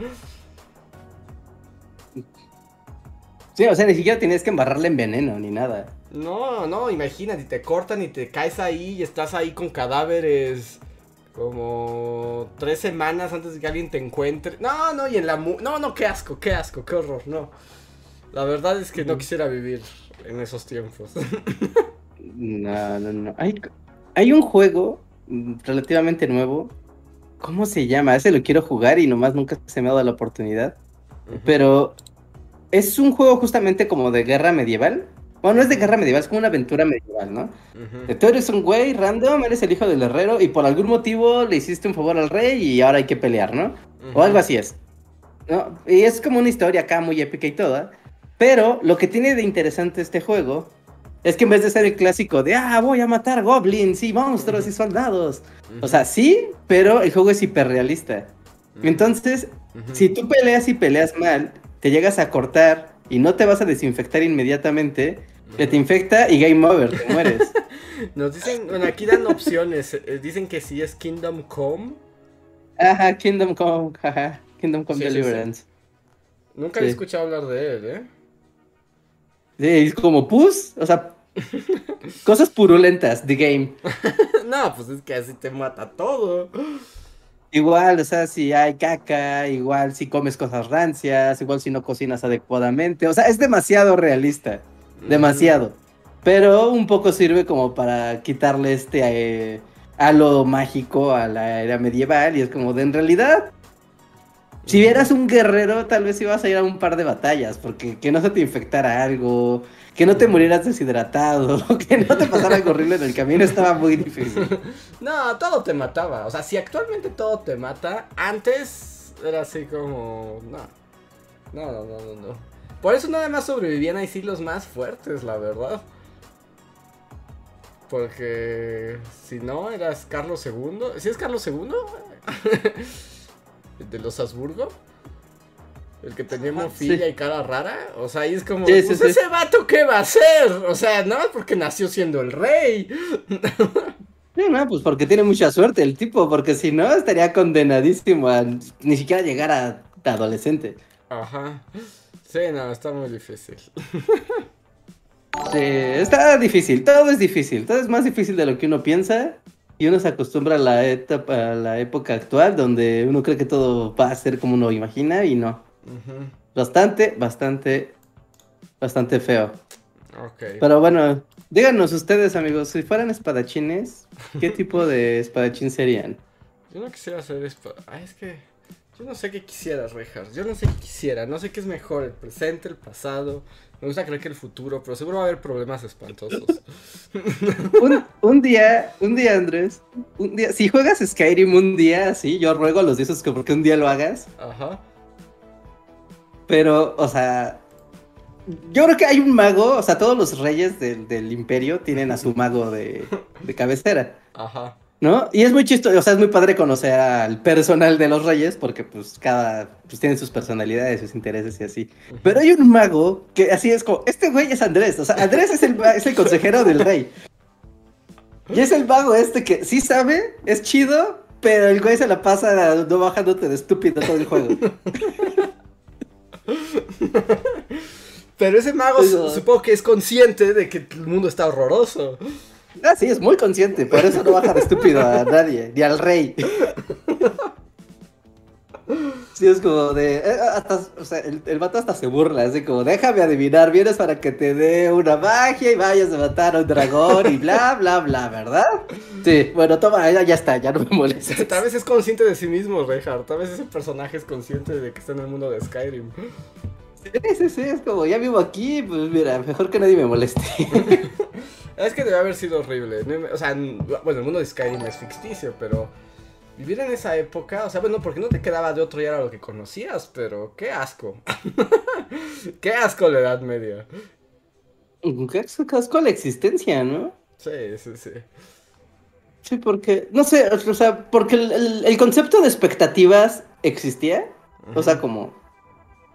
Sí, o sea, ni siquiera tienes que embarrarle en veneno ni nada. No, no, imagínate, te cortan y te caes ahí y estás ahí con cadáveres como tres semanas antes de que alguien te encuentre. No, no, y en la... no, no, qué asco, qué asco, qué horror, no. La verdad es que no quisiera vivir en esos tiempos. no, no, no. Hay, hay un juego relativamente nuevo. ¿Cómo se llama? Ese lo quiero jugar y nomás nunca se me ha dado la oportunidad. Pero es un juego justamente como de guerra medieval. Bueno, no es de guerra medieval, es como una aventura medieval, ¿no? Tú eres un güey random, eres el hijo del herrero y por algún motivo le hiciste un favor al rey y ahora hay que pelear, ¿no? O algo así es. ¿no? Y es como una historia acá muy épica y toda. Pero lo que tiene de interesante este juego es que en vez de ser el clásico de, ah, voy a matar goblins y monstruos y soldados. O sea, sí, pero el juego es hiperrealista. Entonces, si tú peleas y peleas mal, te llegas a cortar y no te vas a desinfectar inmediatamente, te infecta y game over, te mueres. Nos dicen, bueno, aquí dan opciones. Eh, dicen que sí es Kingdom Come. Ajá, Kingdom Come, ajá. Kingdom Come Deliverance. Nunca he escuchado hablar de él, ¿eh? Sí, es como pus, o sea, cosas purulentas, the game. no, pues es que así te mata todo. Igual, o sea, si hay caca, igual si comes cosas rancias, igual si no cocinas adecuadamente. O sea, es demasiado realista. Demasiado. Pero un poco sirve como para quitarle este eh, halo mágico a la era medieval. Y es como de en realidad. Si vieras un guerrero, tal vez ibas a ir a un par de batallas, porque que no se te infectara algo, que no te murieras deshidratado, que no te pasara algo horrible en el camino estaba muy difícil. No, todo te mataba. O sea, si actualmente todo te mata, antes era así como. No. No, no, no, no. Por eso nada más sobrevivían ahí sí los más fuertes, la verdad. Porque si no, eras Carlos II. ¿Sí es Carlos II? ¿De los Habsburgo? El que tenía mofilla y cara rara. O sea, ahí es como, pues ese vato, ¿qué va a hacer? O sea, nada más porque nació siendo el rey. No, no, pues porque tiene mucha suerte el tipo, porque si no estaría condenadísimo a ni siquiera llegar a adolescente. Ajá. Sí, no, está muy difícil. Sí, está difícil, todo es difícil, todo es más difícil de lo que uno piensa. Y uno se acostumbra a la etapa, a la época actual, donde uno cree que todo va a ser como uno imagina y no. Bastante, bastante, bastante feo. Pero bueno, díganos ustedes, amigos, si fueran espadachines, ¿qué tipo de espadachín serían? Yo no quisiera ser espadachín. Ah, es que. Yo no sé qué quisiera, Rejas. Yo no sé qué quisiera. No sé qué es mejor, el presente, el pasado. Me gusta creer que el futuro, pero seguro va a haber problemas espantosos. un, día, un día, Andrés. Un día, si juegas Skyrim un día, sí, yo ruego a los dioses que porque un día lo hagas. Ajá. Pero, o sea, yo creo que hay un mago, o sea, todos los reyes del, imperio tienen a su mago de, de cabecera. Ajá. ¿No? Y es muy chistoso, o sea, es muy padre conocer al personal de los reyes, porque pues cada, pues tienen sus personalidades, sus intereses y así. Pero hay un mago que así es como, este güey es Andrés, o sea, Andrés es el, es el consejero del rey. Y es el mago este que sí sabe, es chido, pero el güey se la pasa no bajándote de estúpido todo el juego. Pero ese mago supongo que es consciente de que el mundo está horroroso. Ah, sí, es muy consciente, por eso no baja de estúpido a nadie, ni al rey. Sí, es como de. Eh, hasta, o sea, el, el, vato hasta se burla, así como, déjame adivinar, vienes para que te dé una magia y vayas a matar a un dragón y bla, bla, bla, ¿verdad? Sí, bueno, toma, ya, ya está, ya no me molesta. Tal vez es consciente de sí mismo, Reinhardt. Tal vez ese personaje es consciente de que está en el mundo de Skyrim. Sí, sí, sí, es como, ya vivo aquí, pues mira, mejor que nadie me moleste. Es que debe haber sido horrible. O sea, bueno, el mundo de Skyrim es ficticio, pero vivir en esa época, o sea, bueno, porque no te quedaba de otro y era lo que conocías, pero qué asco. qué asco la Edad Media. Qué asco la existencia, ¿no? Sí, sí, sí. Sí, porque, no sé, o sea, porque el, concepto de expectativas existía. O sea, como,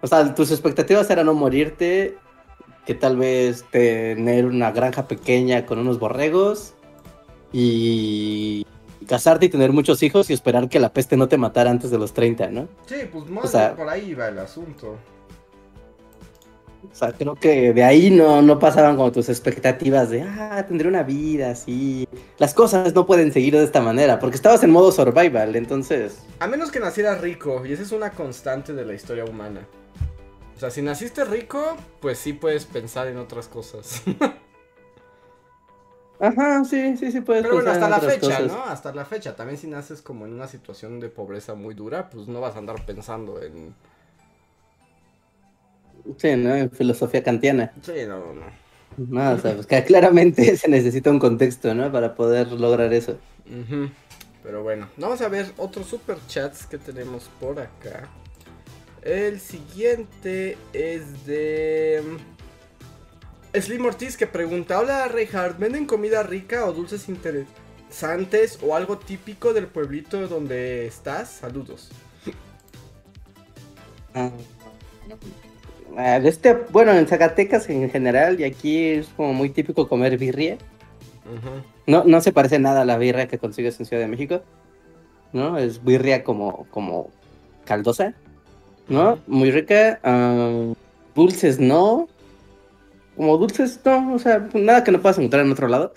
o sea, tus expectativas eran no morirte que tal vez tener una granja pequeña con unos borregos y casarte y tener muchos hijos y esperar que la peste no te matara antes de los 30, ¿no? Sí, pues más por ahí va el asunto. O sea, creo que de ahí no, no pasaban como tus expectativas de, ah, tendré una vida así. Las cosas no pueden seguir de esta manera, porque estabas en modo survival, entonces... A menos que nacieras rico, y esa es una constante de la historia humana. O sea, si naciste rico, pues sí puedes pensar en otras cosas. Ajá, sí, sí, sí puedes Pero bueno, hasta la fecha, ¿no? Hasta la fecha. También si naces como en una situación de pobreza muy dura, pues no vas a andar pensando en... Sí, ¿no? En filosofía kantiana. Sí, no, no. No, o sea, pues que claramente se necesita un contexto, ¿no? Para poder lograr eso. Pero bueno, vamos a ver otros super chats que tenemos por acá. El siguiente es de... Mm, Slim Ortiz que pregunta, hola Reinhardt, ¿venden comida rica o dulces interesantes o algo típico del pueblito donde estás? Saludos. Ah, este, bueno, en Zacatecas en general y aquí es como muy típico comer birria. no, no se parece nada a la birria que consigues en Ciudad de México. ¿No? Es birria como, como caldosa. ¿No? Muy rica. Dulces no. Como dulces no, o sea, nada que no puedas encontrar en otro lado.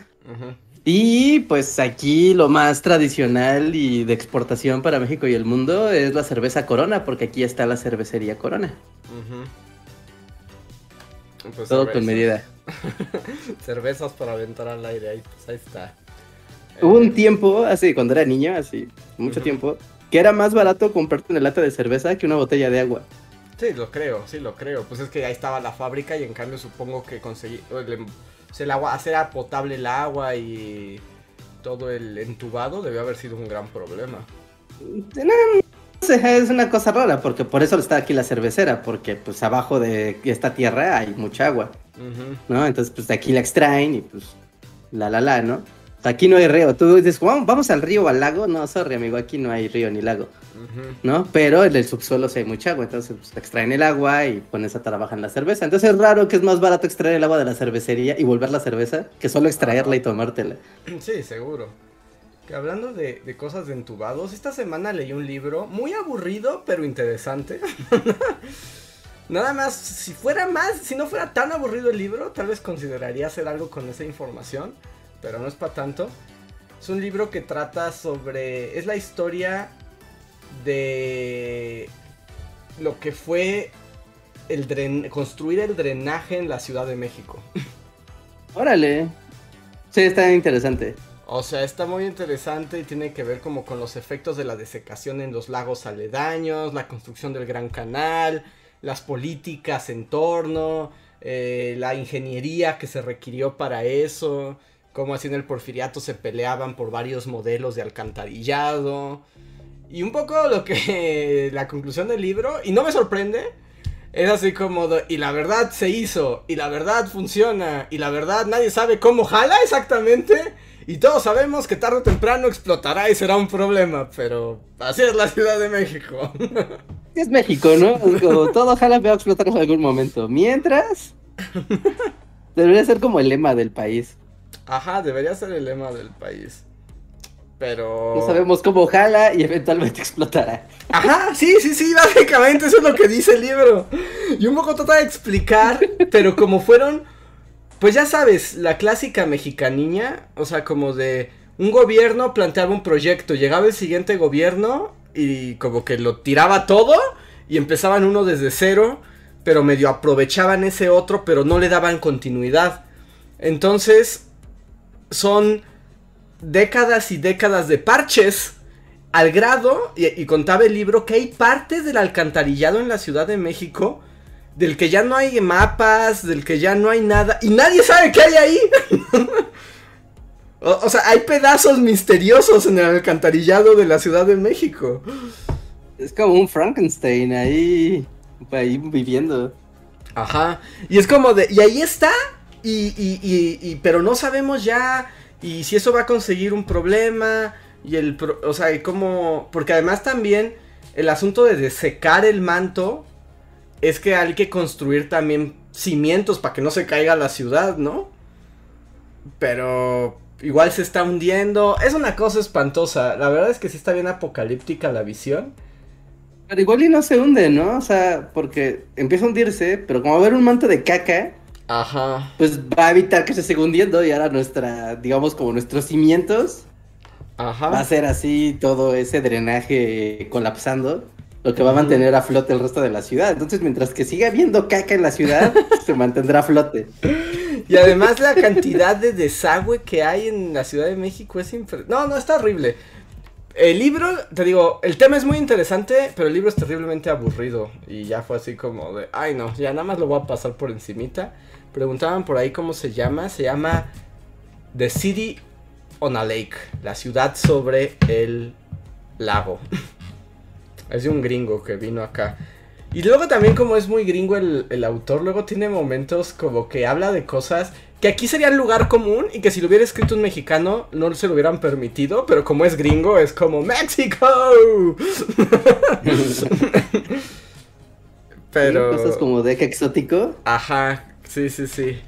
Y pues aquí lo más tradicional y de exportación para México y el mundo es la cerveza Corona, porque aquí está la cervecería Corona. Pues Todo con medida. Cervezas para aventar al aire, ahí, pues ahí está. Hubo un tiempo, así, cuando era niño, así, mucho tiempo, que era más barato comprarte una lata de cerveza que una botella de agua. Sí, lo creo, sí, lo creo. Pues es que ahí estaba la fábrica y en cambio supongo que conseguí... El, agua, hacer potable el agua y todo el entubado debió haber sido un gran problema. No, es una cosa rara, porque por eso está aquí la cervecera, porque pues abajo de esta tierra hay mucha agua, ¿no? Entonces pues de aquí la extraen y pues la la la, ¿no? Aquí no hay río. Tú dices, vamos al río o al lago. No, sorry, amigo, aquí no hay río ni lago. ¿No? Pero en el subsuelo sí hay mucha agua. Entonces, pues, extraen el agua y con esa trabajan la cerveza. Entonces, es raro que es más barato extraer el agua de la cervecería y volver la cerveza que solo extraerla y tomártela. Sí, seguro. Que hablando de, de, cosas de entubados, esta semana leí un libro muy aburrido, pero interesante. Nada más, si fuera más, si no fuera tan aburrido el libro, tal vez consideraría hacer algo con esa información pero no es para tanto. Es un libro que trata sobre. Es la historia de lo que fue el dren construir el drenaje en la Ciudad de México. Órale. Sí, está interesante. O sea, está muy interesante y tiene que ver como con los efectos de la desecación en los lagos aledaños, la construcción del Gran Canal, las políticas en torno, eh, la ingeniería que se requirió para eso, cómo así en el porfiriato se peleaban por varios modelos de alcantarillado. Y un poco lo que la conclusión del libro, y no me sorprende, es así como, y la verdad se hizo, y la verdad funciona, y la verdad nadie sabe cómo jala exactamente. Y todos sabemos que tarde o temprano explotará y será un problema, pero así es la Ciudad de México. Es México, ¿no? Como todo ojalá va a explotar en algún momento. Mientras, debería ser como el lema del país. Ajá, debería ser el lema del país. Pero. No sabemos cómo jala y eventualmente explotará. Ajá, sí, sí, sí, básicamente eso es lo que dice el libro. Y un poco trata de explicar, pero como fueron. Pues ya sabes, la clásica mexicaniña, o sea, como de un gobierno planteaba un proyecto, llegaba el siguiente gobierno y como que lo tiraba todo y empezaban uno desde cero, pero medio aprovechaban ese otro, pero no le daban continuidad. Entonces, son décadas y décadas de parches al grado, y, contaba el libro, que hay partes del alcantarillado en la Ciudad de México del que ya no hay mapas, del que ya no hay nada, y nadie sabe qué hay ahí. o, sea, hay pedazos misteriosos en el alcantarillado de la Ciudad de México. Es como un Frankenstein ahí, ahí viviendo. Ajá, y es como de, y ahí está, y, y, pero no sabemos ya, y si eso va a conseguir un problema, y el, o sea, y como, porque además también el asunto de desecar el manto es que hay que construir también cimientos para que no se caiga la ciudad, ¿no? Pero igual se está hundiendo. Es una cosa espantosa. La verdad es que sí está bien apocalíptica la visión. Pero igual y no se hunde, ¿no? O sea, porque empieza a hundirse, pero como va a haber un manto de caca, Ajá. pues va a evitar que se siga hundiendo y ahora nuestra, digamos, como nuestros cimientos, Ajá. va a ser así todo ese drenaje colapsando lo que va a mantener a flote el resto de la ciudad. Entonces, mientras que siga habiendo caca en la ciudad, se mantendrá a flote. Y además la cantidad de desagüe que hay en la Ciudad de México es impresionante. No, no, está horrible. El libro, te digo, el tema es muy interesante, pero el libro es terriblemente aburrido. Y ya fue así como de, ay no, ya nada más lo voy a pasar por encimita. Preguntaban por ahí cómo se llama. Se llama The City on a Lake, la ciudad sobre el lago. Es de un gringo que vino acá. Y luego también como es muy gringo el, autor, luego tiene momentos como que habla de cosas que aquí sería el lugar común y que si lo hubiera escrito un mexicano no se lo hubieran permitido, pero como es gringo es como México. pero... Cosas como de exótico. Ajá, sí, sí, sí.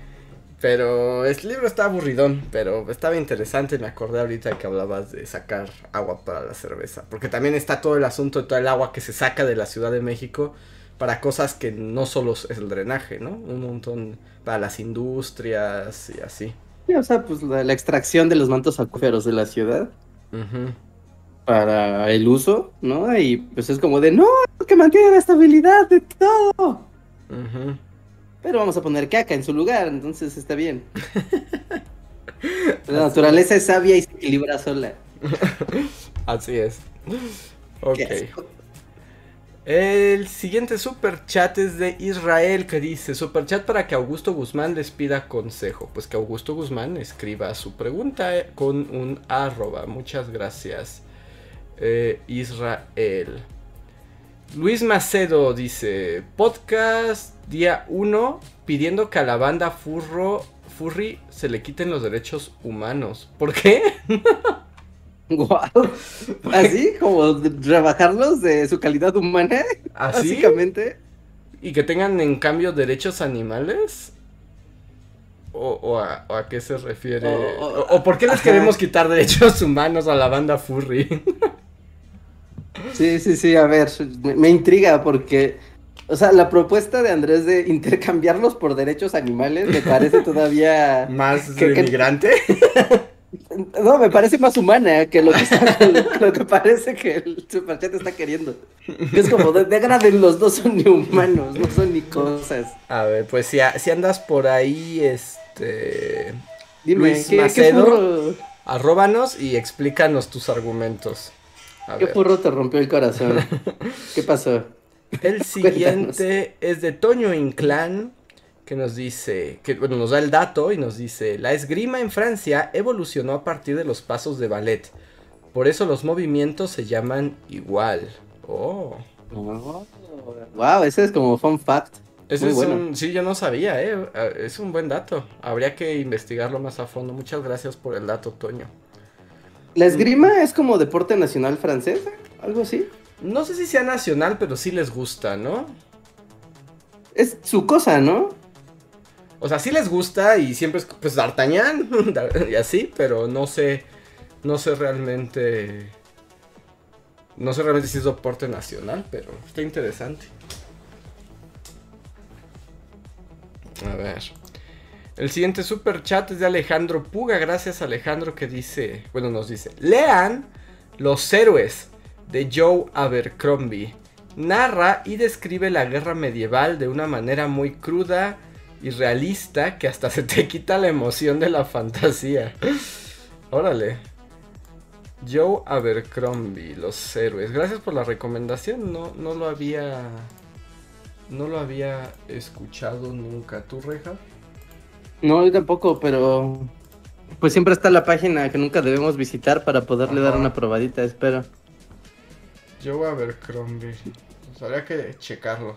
Pero el libro está aburridón, pero estaba interesante. Me acordé ahorita que hablabas de sacar agua para la cerveza. Porque también está todo el asunto de todo el agua que se saca de la Ciudad de México para cosas que no solo es el drenaje, ¿no? Un montón para las industrias y así. Sí, o sea, pues la, extracción de los mantos acuíferos de la ciudad. Para el uso, ¿no? Y pues es como de, no, que mantiene la estabilidad de todo. Ajá. Pero vamos a poner caca en su lugar, entonces está bien. La naturaleza es sabia y se equilibra sola. Así es. Ok. El siguiente super chat es de Israel que dice super chat para que Augusto Guzmán les pida consejo. Pues que Augusto Guzmán escriba su pregunta con un arroba. Muchas gracias. Eh, Israel. Luis Macedo dice podcast Día 1, pidiendo que a la banda Furro, Furry se le quiten los derechos humanos. ¿Por qué? Así, como rebajarlos de su calidad humana. ¿Así? Básicamente. ¿Y que tengan en cambio derechos animales? ¿O, a, qué se refiere? O, por qué les queremos quitar derechos humanos a la banda Furry? sí, sí, sí, a ver, me intriga porque o sea, la propuesta de Andrés de intercambiarlos por derechos animales me parece todavía... ¿Más que, denigrante? no, me parece más humana que lo que, lo que parece que el superchat está queriendo. Es como, de, de los dos son ni humanos, no son ni cosas. A ver, pues si, si andas por ahí, este... Dime, Luis ¿qué, Macedo, arróbanos y explícanos tus argumentos. ¿Qué furro te rompió el corazón? ¿Qué pasó? El siguiente es de Toño Inclán, que nos dice, que bueno, nos da el dato y nos dice, la esgrima en Francia evolucionó a partir de los pasos de ballet. Por eso los movimientos se llaman igual. Oh. wow, ese es como fun fact. Ese es un, sí, yo no sabía, eh. Es un buen dato. Habría que investigarlo más a fondo. Muchas gracias por el dato, Toño. ¿La esgrima es como deporte nacional francés? ¿Algo así? No sé si sea nacional, pero sí les gusta, ¿no? Es su cosa, ¿no? O sea, sí les gusta y siempre es pues D'Artagnan y así, pero no sé, no sé realmente, no sé realmente si es deporte nacional, pero está interesante. A ver. El siguiente super chat es de Alejandro Puga. Gracias Alejandro que dice, bueno, nos dice, lean Los héroes de Joe Abercrombie. Narra y describe la guerra medieval de una manera muy cruda y realista que hasta se te quita la emoción de la fantasía. Órale. Joe Abercrombie, los héroes. Gracias por la recomendación. No, no lo había. No lo había escuchado nunca. ¿Tú, Reja? No, yo tampoco, pero pues siempre está la página que nunca debemos visitar para poderle dar una probadita, espero. Yo voy a ver Crombie. Pues habría que checarlo.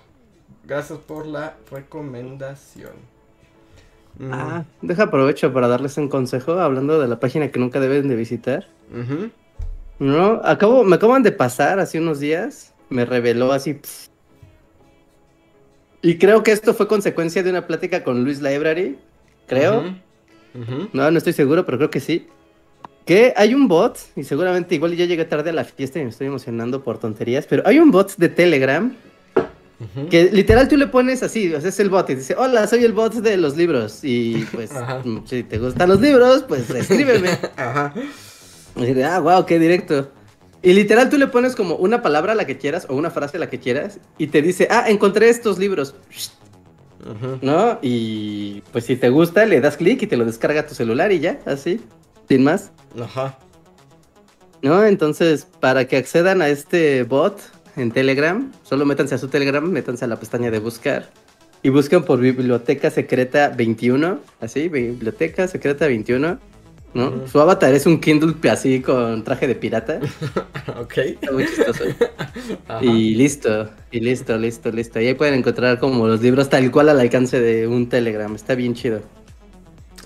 Gracias por la recomendación. Mm. Ah, deja aprovecho para darles un consejo hablando de la página que nunca deben de visitar. No, acabo, me acaban de pasar hace unos días. Me reveló así. Y creo que esto fue consecuencia de una plática con Luis Library creo. No, no estoy seguro, pero creo que sí. Que hay un bot, y seguramente igual ya llegué tarde a la fiesta y me estoy emocionando por tonterías, pero hay un bot de Telegram que literal tú le pones así, o sea, es el bot y dice, hola, soy el bot de los libros. Y pues, mm, si te gustan los libros, pues escríbeme. Ajá. Y dice, ah, wow, qué directo. Y literal tú le pones como una palabra a la que quieras o una frase a la que quieras y te dice, ah, encontré estos libros. ¿No? Y pues si te gusta, le das clic y te lo descarga a tu celular y ya, así, sin más. Ajá. ¿No? Entonces, para que accedan a este bot en Telegram, solo métanse a su Telegram, métanse a la pestaña de buscar y buscan por Biblioteca Secreta 21, así, Biblioteca Secreta 21 ¿no? Su avatar es un Kindle así con traje de pirata. ok. Está muy chistoso. y listo, y listo, listo, listo. Y ahí pueden encontrar como los libros tal cual al alcance de un Telegram. Está bien chido.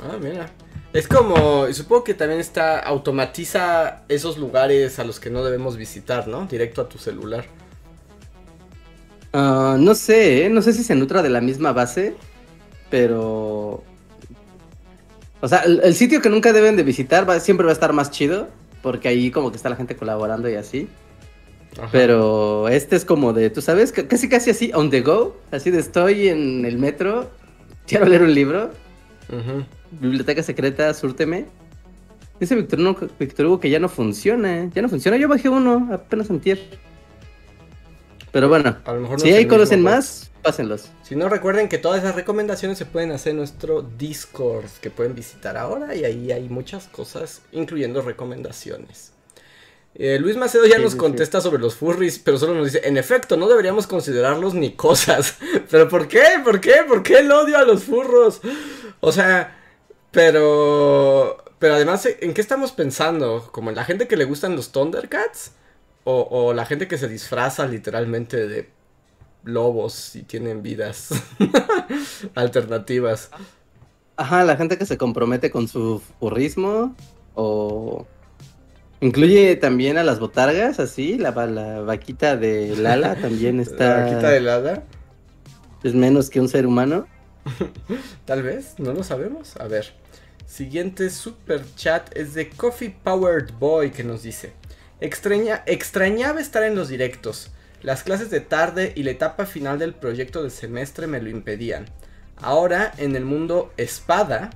Ah, mira. Es como, supongo que también está, automatiza esos lugares a los que no debemos visitar, ¿no? Directo a tu celular. Ah, no sé, ¿eh? no sé si se nutra de la misma base, pero o sea, el, sitio que nunca deben de visitar va, siempre va a estar más chido, porque ahí como que está la gente colaborando y así. Pero este es como de, tú sabes, casi casi así, on the go, así de estoy en el metro, quiero leer un libro, biblioteca secreta, súrteme. Dice Víctor, Hugo que ya no funciona, ya no funciona, yo bajé uno apenas antier. Pero bueno, si ahí conocen más, pásenlos. Si no, recuerden que todas esas recomendaciones se pueden hacer en nuestro Discord, que pueden visitar ahora, y ahí hay muchas cosas, incluyendo recomendaciones. Eh, Luis Macedo ya nos contesta sobre los furries, pero solo nos dice, en efecto, no deberíamos considerarlos ni cosas. ¿Pero por qué? ¿Por qué? ¿Por qué el odio a los furros? O sea, pero... Pero además, ¿en qué estamos pensando? ¿Como en la gente que le gustan los Thundercats? O, o la gente que se disfraza literalmente de lobos y tienen vidas alternativas. Ajá, la gente que se compromete con su furrismo o incluye también a las botargas, así, la, la vaquita de Lala también está... ¿La vaquita de Lala? Es menos que un ser humano. Tal vez, no lo sabemos. A ver. Siguiente super chat es de Coffee Powered Boy que nos dice: Extraña, extrañaba estar en los directos. Las clases de tarde y la etapa final del proyecto del semestre me lo impedían. Ahora, en el mundo espada,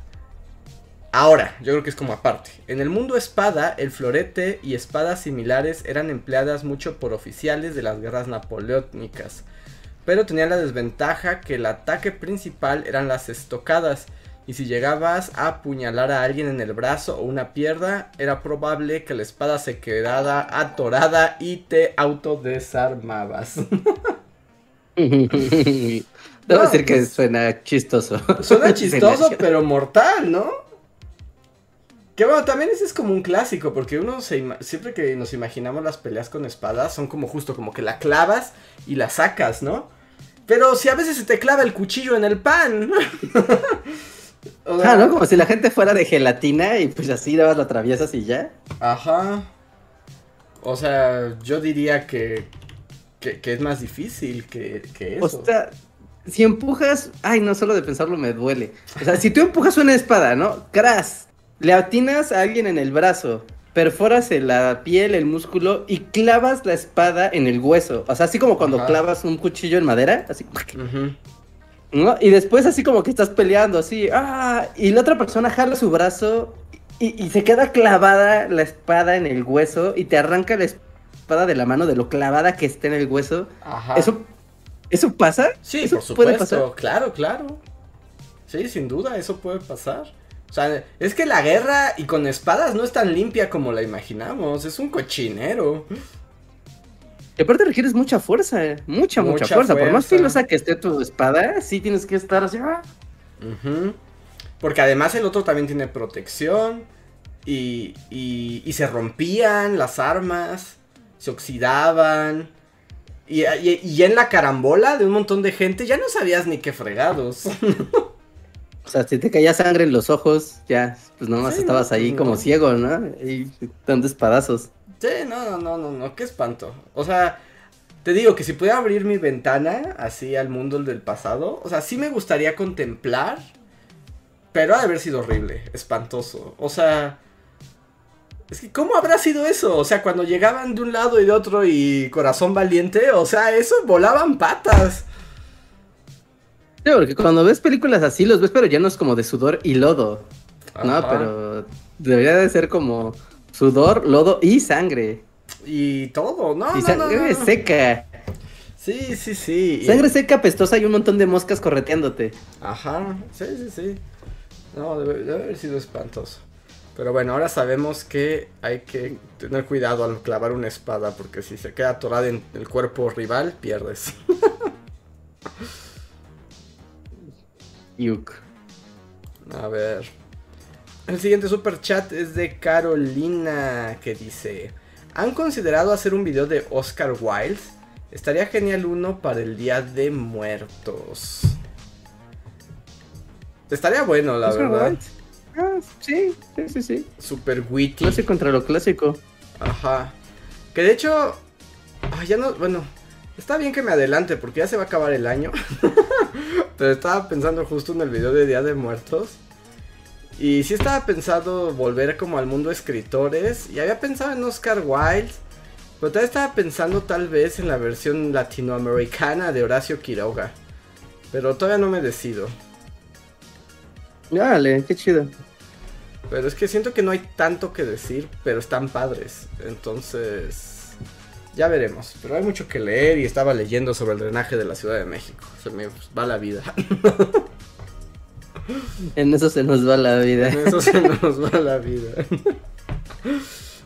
Ahora, yo creo que es como aparte. En el mundo espada, el florete y espadas similares eran empleadas mucho por oficiales de las guerras napoleónicas. Pero tenían la desventaja que el ataque principal eran las estocadas. Y si llegabas a apuñalar a alguien en el brazo o una pierna, era probable que la espada se quedara atorada y te autodesarmabas. Debo decir que pues, suena chistoso. Suena chistoso, pero mortal, ¿no? Que bueno, también ese es como un clásico, porque uno se siempre que nos imaginamos las peleas con espadas, son como justo como que la clavas y la sacas, ¿no? Pero si a veces se te clava el cuchillo en el pan. ah, ¿no? Como si la gente fuera de gelatina y pues así dabas la atraviesas y ya. Ajá. O sea, yo diría que, que, es más difícil que, que eso. O sea, si empujas, ay, no, solo de pensarlo me duele. O sea, si tú empujas una espada, ¿no? Cras, le atinas a alguien en el brazo, perforas la piel, el músculo y clavas la espada en el hueso. O sea, así como cuando clavas un cuchillo en madera, así. ¿No? Y después así como que estás peleando, así, ah, y la otra persona jala su brazo y, se queda clavada la espada en el hueso y te arranca la espada de la mano de lo clavada que está en el hueso. Ajá. Eso, ¿eso pasa? Sí, por supuesto, claro, claro. Sí, sin duda, eso puede pasar. O sea, es que la guerra y con espadas no es tan limpia como la imaginamos. Es un cochinero. Y aparte requieres mucha fuerza, eh. mucha, mucha, fuerza. Por más filosa que esté tu espada, sí tienes que estar así. ¡ah! Porque además el otro también tiene protección. Y, y, y se rompían las armas. Se oxidaban. Y, y, en la carambola de un montón de gente ya no sabías ni qué fregados. O sea, si te caía sangre en los ojos, ya, pues nomás estabas ahí como ciego, ¿no? Y dando espadazos. Sí, no, no, no, no, qué espanto. O sea, te digo que si pudiera abrir mi ventana así al mundo del pasado, o sea, sí me gustaría contemplar, pero ha de haber sido horrible, espantoso. O sea, es que ¿cómo habrá sido eso? O sea, cuando llegaban de un lado y de otro y corazón valiente, o sea, eso volaban patas. Sí, porque cuando ves películas así, los ves, pero ya no es como de sudor y lodo. No, pero debería de ser como sudor, lodo y sangre. Y todo, ¿no? Y sangre seca. Sí, sí, sí. Sangre seca, pestosa y un montón de moscas correteándote. Ajá, sí, sí, sí. No, debe, haber sido espantoso. Pero bueno, ahora sabemos que hay que tener cuidado al clavar una espada, porque si se queda atorada en el cuerpo rival, pierdes. A ver. El siguiente super chat es de Carolina que dice: ¿Han considerado hacer un video de Oscar Wilde? Estaría genial uno para el Día de Muertos. Estaría bueno, la verdad. Ah, sí, sí, sí, sí. Super witty. Clásico contra lo clásico. Ajá. Que de hecho. ya no. Bueno, Está bien que me adelante porque ya se va a acabar el año. Pero estaba pensando justo en el video de Día de Muertos. Y sí estaba pensando volver como al mundo de escritores. Y había pensado en Oscar Wilde. Pero todavía estaba pensando tal vez en la versión latinoamericana de Horacio Quiroga. Pero todavía no me decido. Dale, qué chido. Pero es que siento que no hay tanto que decir, pero están padres. Entonces... Ya veremos, pero hay mucho que leer y estaba leyendo sobre el drenaje de la Ciudad de México. Se me va la vida. En eso se nos va la vida. En eso se nos va la vida.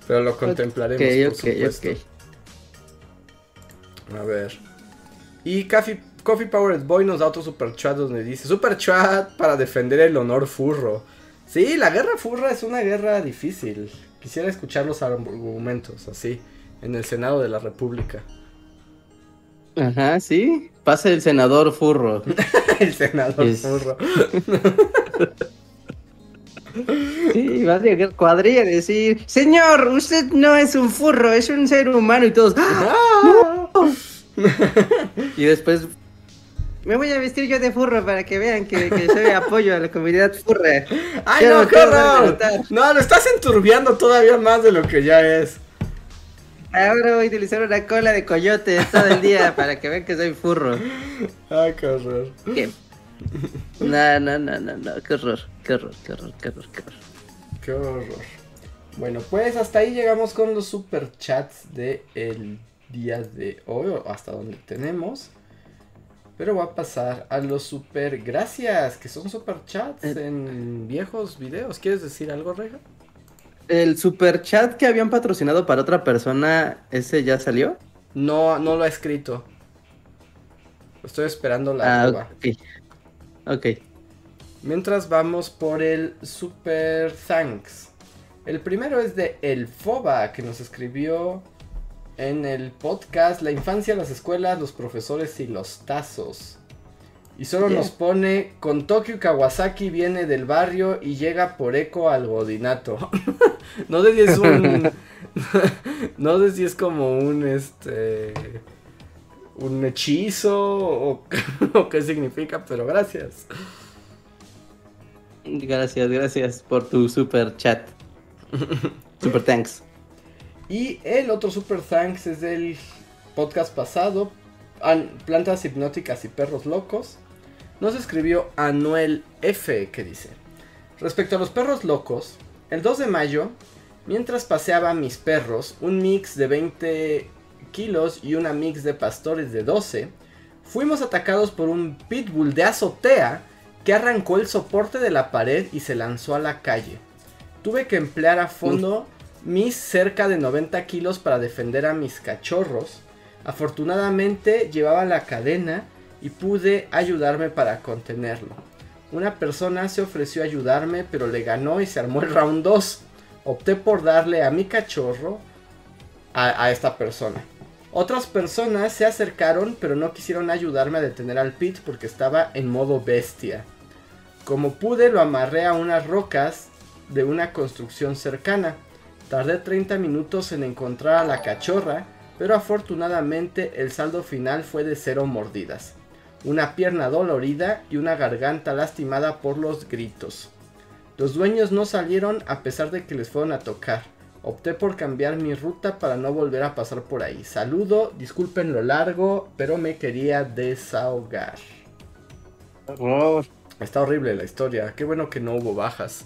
Pero lo contemplaremos, por supuesto. A ver. Y Coffee, Coffee Powered Boy nos da otro super chat donde dice: Super chat para defender el honor furro. Sí, la guerra furra es una guerra difícil. Quisiera escuchar los argumentos así en el Senado de la República. Ajá, sí. Pasa el senador furro. el senador furro. sí, va a llegar cuadrilla y decir, señor, usted no es un furro, es un ser humano y todos. ¡Ah! y después me voy a vestir yo de furro para que vean que, que soy apoyo a la comunidad furra. ¡Ay, no, qué No, lo estás enturbiando todavía más de lo que ya es. Ahora voy a utilizar una cola de coyote todo el día para que vean que soy furro. Ay, qué horror. No, no, no, no, no, qué horror, qué horror, qué horror, qué horror, qué horror. Qué horror. Bueno, pues hasta ahí llegamos con los super chats de el día de hoy, o hasta donde tenemos. Pero va a pasar a los super gracias, que son super chats Eh. en viejos videos. ¿Quieres decir algo, Reja? El super chat que habían patrocinado para otra persona, ¿ese ya salió? No, no lo ha escrito. Estoy esperando la Ah. Ok. Mientras vamos por el Super Thanks. El primero es de El Foba, que nos escribió en el podcast La infancia, las escuelas, los profesores y los tazos. Y solo Yeah. nos pone, con Tokio Kawasaki viene del barrio y llega por eco al godinato. no sé si es un... no sé si es como un, este... Un hechizo o, o qué significa, pero gracias. Gracias, gracias por tu super chat. Super thanks. Y el otro super thanks es del podcast pasado, An- Plantas hipnóticas y perros locos. Nos escribió Anuel F que dice, respecto a los perros locos, el 2 de mayo, mientras paseaba a mis perros, un mix de 20 kilos y una mix de pastores de 12, fuimos atacados por un pitbull de azotea que arrancó el soporte de la pared y se lanzó a la calle. Tuve que emplear a fondo mis cerca de 90 kilos para defender a mis cachorros. Afortunadamente llevaba la cadena y pude ayudarme para contenerlo. Una persona se ofreció a ayudarme pero le ganó y se armó el round 2. Opté por darle a mi cachorro a, a esta persona. Otras personas se acercaron pero no quisieron ayudarme a detener al Pit porque estaba en modo bestia. Como pude lo amarré a unas rocas de una construcción cercana. Tardé 30 minutos en encontrar a la cachorra, pero afortunadamente el saldo final fue de cero mordidas, una pierna dolorida y una garganta lastimada por los gritos. Los dueños no salieron a pesar de que les fueron a tocar. Opté por cambiar mi ruta para no volver a pasar por ahí. Saludo, disculpen lo largo, pero me quería desahogar. Horror. Está horrible la historia, qué bueno que no hubo bajas.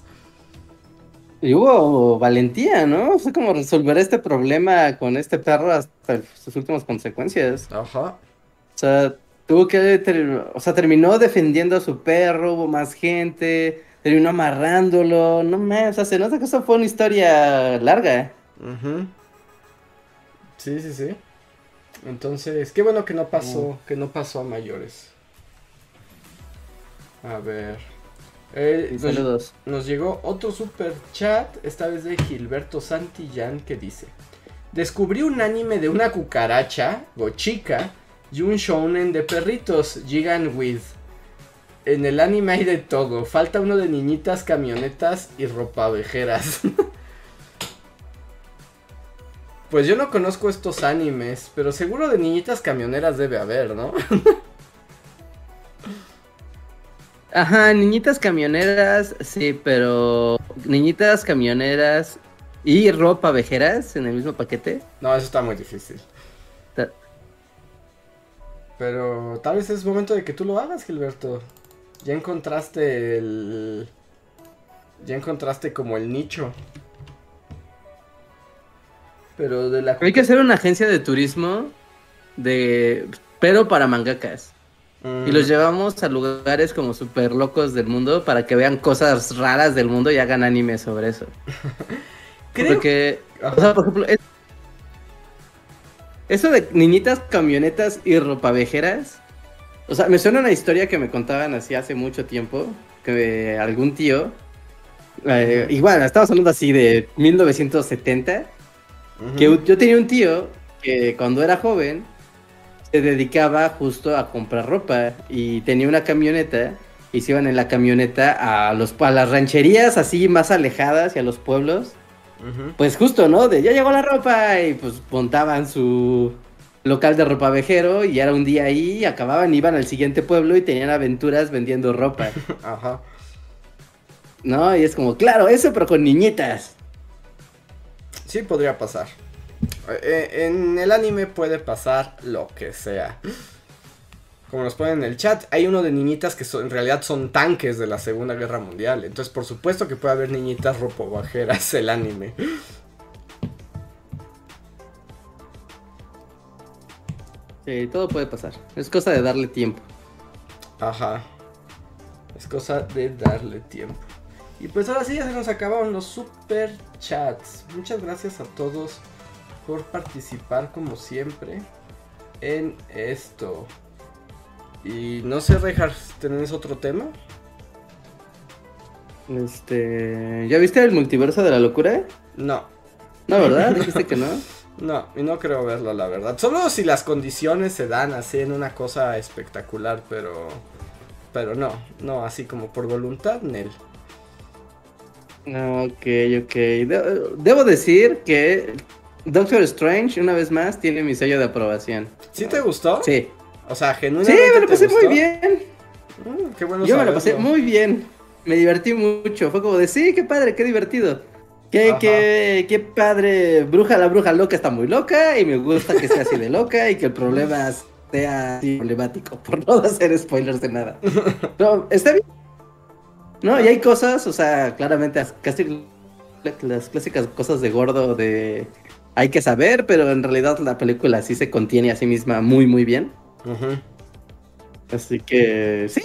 Y hubo valentía, ¿no? O sea, como resolver este problema con este perro hasta sus últimas consecuencias. Ajá. O sea, tuvo que, ter- o sea, terminó defendiendo a su perro, hubo más gente, terminó amarrándolo, no más, o sea, se nota que eso fue una historia larga. Ujú. Sí, sí, sí. Entonces, qué bueno que no pasó, que no pasó a mayores. A ver. Eh, nos, saludos. nos llegó otro super chat, esta vez de Gilberto Santillán, que dice: Descubrí un anime de una cucaracha, Gochika, y un shounen de perritos, Gigan With. En el anime hay de todo, falta uno de niñitas, camionetas y ropavejeras. Pues yo no conozco estos animes, pero seguro de niñitas camioneras debe haber, ¿no? Ajá, niñitas camioneras, sí, pero niñitas camioneras y ropa vejeras en el mismo paquete. No, eso está muy difícil. Pero tal vez es momento de que tú lo hagas, Gilberto. Ya encontraste el... Ya encontraste como el nicho. Pero de la... Hay que hacer una agencia de turismo de pero para mangakas. Mm, Y los llevamos a lugares como super locos del mundo para que vean cosas raras del mundo y hagan anime sobre eso. creo... Porque, o sea, por ejemplo, es- eso de niñitas, camionetas y ropavejeras, o sea, me suena una historia que me contaban así hace mucho tiempo, que algún tío, eh, igual, estamos hablando así de 1970, Ujú. que yo tenía un tío que cuando era joven se dedicaba justo a comprar ropa y tenía una camioneta y se iban en la camioneta a los a las rancherías así más alejadas y a los pueblos. Pues justo, ¿no? De ya llegó la ropa y pues montaban su local de ropa vejero y era un día ahí, acababan, iban al siguiente pueblo y tenían aventuras vendiendo ropa, Ajá. ¿no? Y es como, claro, eso pero con niñitas. Sí podría pasar. Eh, en el anime puede pasar lo que sea. Como nos ponen en el chat, hay uno de niñitas que son, en realidad son tanques de la Segunda Guerra Mundial. Entonces, por supuesto que puede haber niñitas ropobajeras el anime. Sí, todo puede pasar. Es cosa de darle tiempo. Ajá. Es cosa de darle tiempo. Y pues ahora sí ya se nos acabaron los super chats. Muchas gracias a todos por participar como siempre en esto. Y no sé, Rejar, ¿tenés otro tema? Este. ¿Ya viste el multiverso de la locura? No. No, ¿verdad? Dijiste que no. No, y no creo verlo, la verdad. Solo si las condiciones se dan así en una cosa espectacular, pero. Pero no, no, así como por voluntad, Nel. Ok, ok. debo decir que Doctor Strange, una vez más, tiene mi sello de aprobación. ¿Sí te gustó? Sí. O sea, genuinamente. Sí, me lo pasé muy bien. Mm, qué bueno Yo me lo pasé muy bien. Me divertí mucho. Fue como de, sí, qué padre, qué divertido. Qué, qué, qué padre. Bruja, la bruja loca está muy loca. Y me gusta que sea así de loca. Y que el problema sea así problemático. Por no hacer spoilers de nada. Pero está bien. No, y hay cosas, o sea, claramente casi las clásicas cosas de gordo de hay que saber, pero en realidad la película sí se contiene a sí misma muy, muy bien. Así que sí,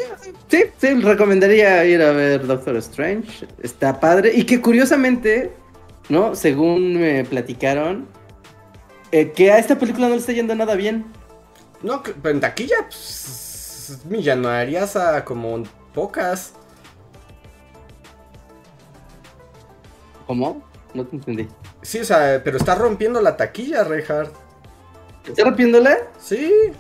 sí, sí, recomendaría ir a ver Doctor Strange. Está padre. Y que curiosamente, ¿no? Según me platicaron, eh, que a esta película no le está yendo nada bien. No, en taquilla, pues, millonarias a como pocas. ¿Cómo? No te entendí. Sí, o sea, pero está rompiendo la taquilla, Reinhardt. ¿Está rompiéndola? Sí.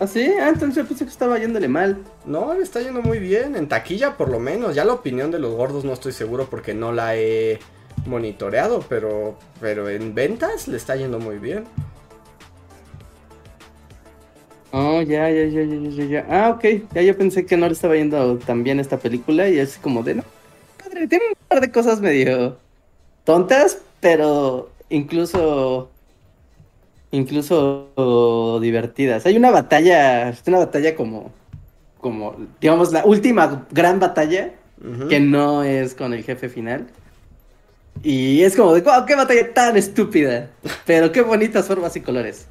¿Ah, sí? Ah, entonces yo pensé que estaba yéndole mal. No, le está yendo muy bien. En taquilla, por lo menos. Ya la opinión de los gordos no estoy seguro porque no la he monitoreado, pero, pero en ventas le está yendo muy bien. Oh, ya, ya, ya, ya, ya, ya. Ah, ok. Ya yo pensé que no le estaba yendo tan bien esta película y es como de no. Padre, tiene un par de cosas medio tontas, pero incluso incluso divertidas. Hay una batalla, una batalla como, como, digamos, la última gran batalla, que no es con el jefe final. Y es como de, wow, qué batalla tan estúpida, pero qué bonitas formas y colores.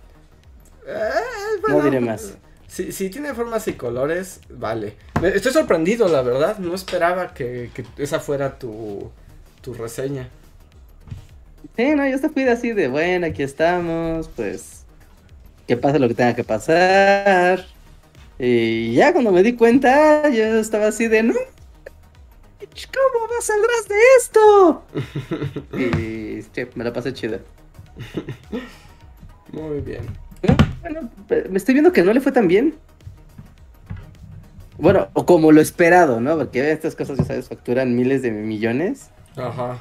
Eh, no diré más. Si, tiene formas y colores, vale. Estoy sorprendido, la verdad. No esperaba que, esa fuera tu, tu reseña. Sí, no, yo se fui así de, bueno, aquí estamos, pues, que pase lo que tenga que pasar. Y ya cuando me di cuenta, yo estaba así de, no, ¿cómo vas saldrás de esto? y sí, me la pasé chida. Muy bien. Bueno, me estoy viendo que no le fue tan bien. Bueno, o como lo esperado, ¿no? Porque estas cosas, ya sabes, facturan miles de millones. Ajá.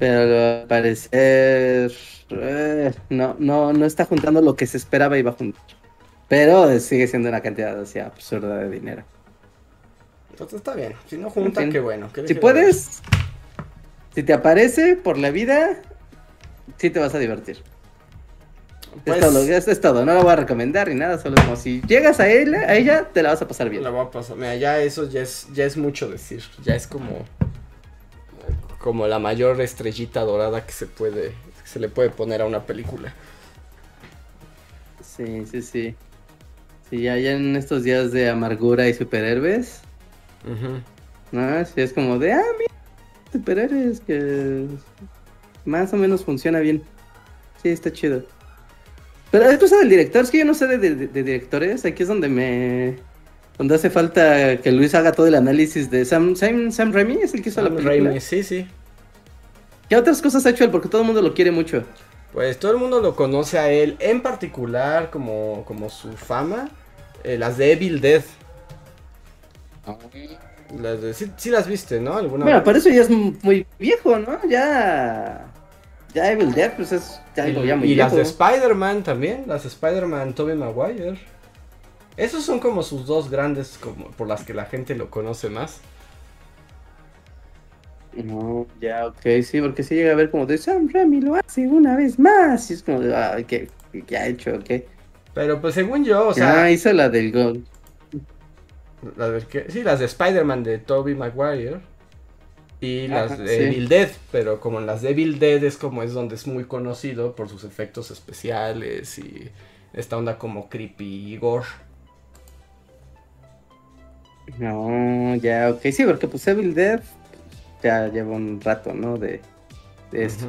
Pero al parecer eh, no, no, no está juntando lo que se esperaba iba a juntar. Pero sigue siendo una cantidad así absurda de dinero. Entonces está bien. Si no junta, qué bueno. si puedes, si te aparece por la vida, sí te vas a divertir. es, pues todo, es, todo, no lo voy a recomendar ni nada, solo como si llegas a ella, a ella, te la vas a pasar bien. La voy a pasar. Mira, ya eso ya es, ya es mucho decir. Ya es como como la mayor estrellita dorada que se puede se le puede poner a una película. Sí, sí, sí. Sí, ya, en estos días de amargura y superhéroes. No, sí, es como de, ah, mira, superhéroes que más o menos funciona bien. Sí, está chido. Pero es cosa del director, es que yo no sé de directores, aquí es donde me, donde hace falta que Luis haga todo el análisis de Sam, Sam, Sam Raimi, es el que hizo la película. Raimi, sí, sí. ¿Qué otras cosas ha hecho él? Porque todo el mundo lo quiere mucho. Pues todo el mundo lo conoce a él, en particular como, como su fama, eh, las de Evil Dead. Las de, sí, las viste, ¿no? ¿Alguna bueno, para eso ya es muy viejo, ¿no? Ya... Ya Evil Dead, pues es ya, y, ya muy y las de Spider-Man también, las de Spider-Man Tobey Maguire. Esos son como sus dos grandes como por las que la gente lo conoce más. No, ya, ok, sí, porque si llega a ver como de Sam Raimi lo hace una vez más. Y es como de, ah, ¿qué, ha hecho? ¿Qué? Pero pues según yo, o sea. Ah, hizo la del gol. La ¿qué? Sí, las de Spider-Man de Tobey Maguire. Y las de sí. Evil Dead. Pero como en las de Evil Dead es como es donde es muy conocido por sus efectos especiales y esta onda como creepy y gore. No, ya, ok, sí, porque pues Evil Dead ya lleva un rato, ¿no? De, de esto.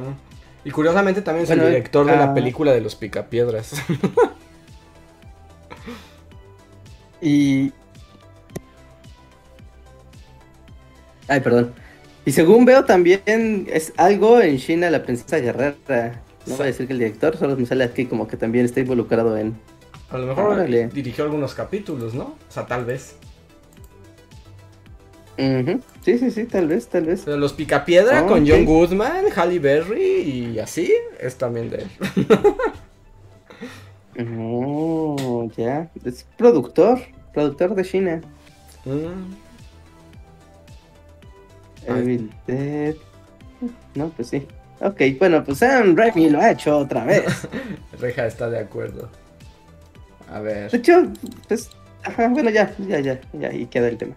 Y curiosamente también es Bueno, el director de la ah. película de los Picapiedras. Y. Ay, perdón. Y según veo también es algo en China la princesa guerrera. No voy a decir que el director, solo me sale aquí como que también está involucrado en. A lo mejor Órale. dirigió algunos capítulos, ¿no? O sea, tal vez. Ujú. Sí, sí, sí, tal vez, tal vez. Pero los Picapiedra Ah, con ok. John Goodman, Halle Berry y así es también de él. No, ya. Es productor, productor de China. Mm. Evil Dead. No, pues sí. Ok, bueno, pues Sam Raimi lo ha hecho otra vez. Reja está de acuerdo. A De ver. hecho, pues. Ajá, bueno, ya, ya, ya, ya, ahí queda el tema.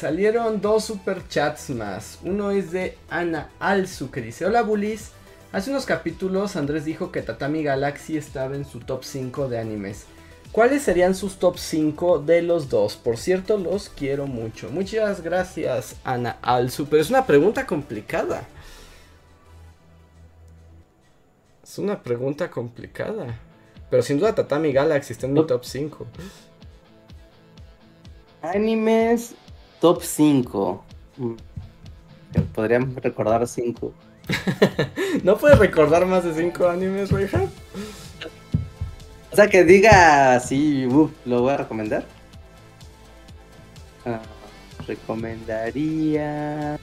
Salieron dos superchats más. Uno es de Ana Alzu que dice: Hola Bulis. Hace unos capítulos Andrés dijo que Tatami Galaxy estaba en su top 5 de animes. ¿Cuáles serían sus top 5 de los dos? Por cierto, los quiero mucho. Muchas gracias, Ana Alzu. Pero es una pregunta complicada. Es una pregunta complicada. Pero sin duda Tatami Galaxy está en mi top 5. Animes top 5. Podríamos recordar 5. ¿No puedes recordar más de 5 animes, Reja? O sea, que diga así, uf, lo voy a recomendar. Ah, recomendaría.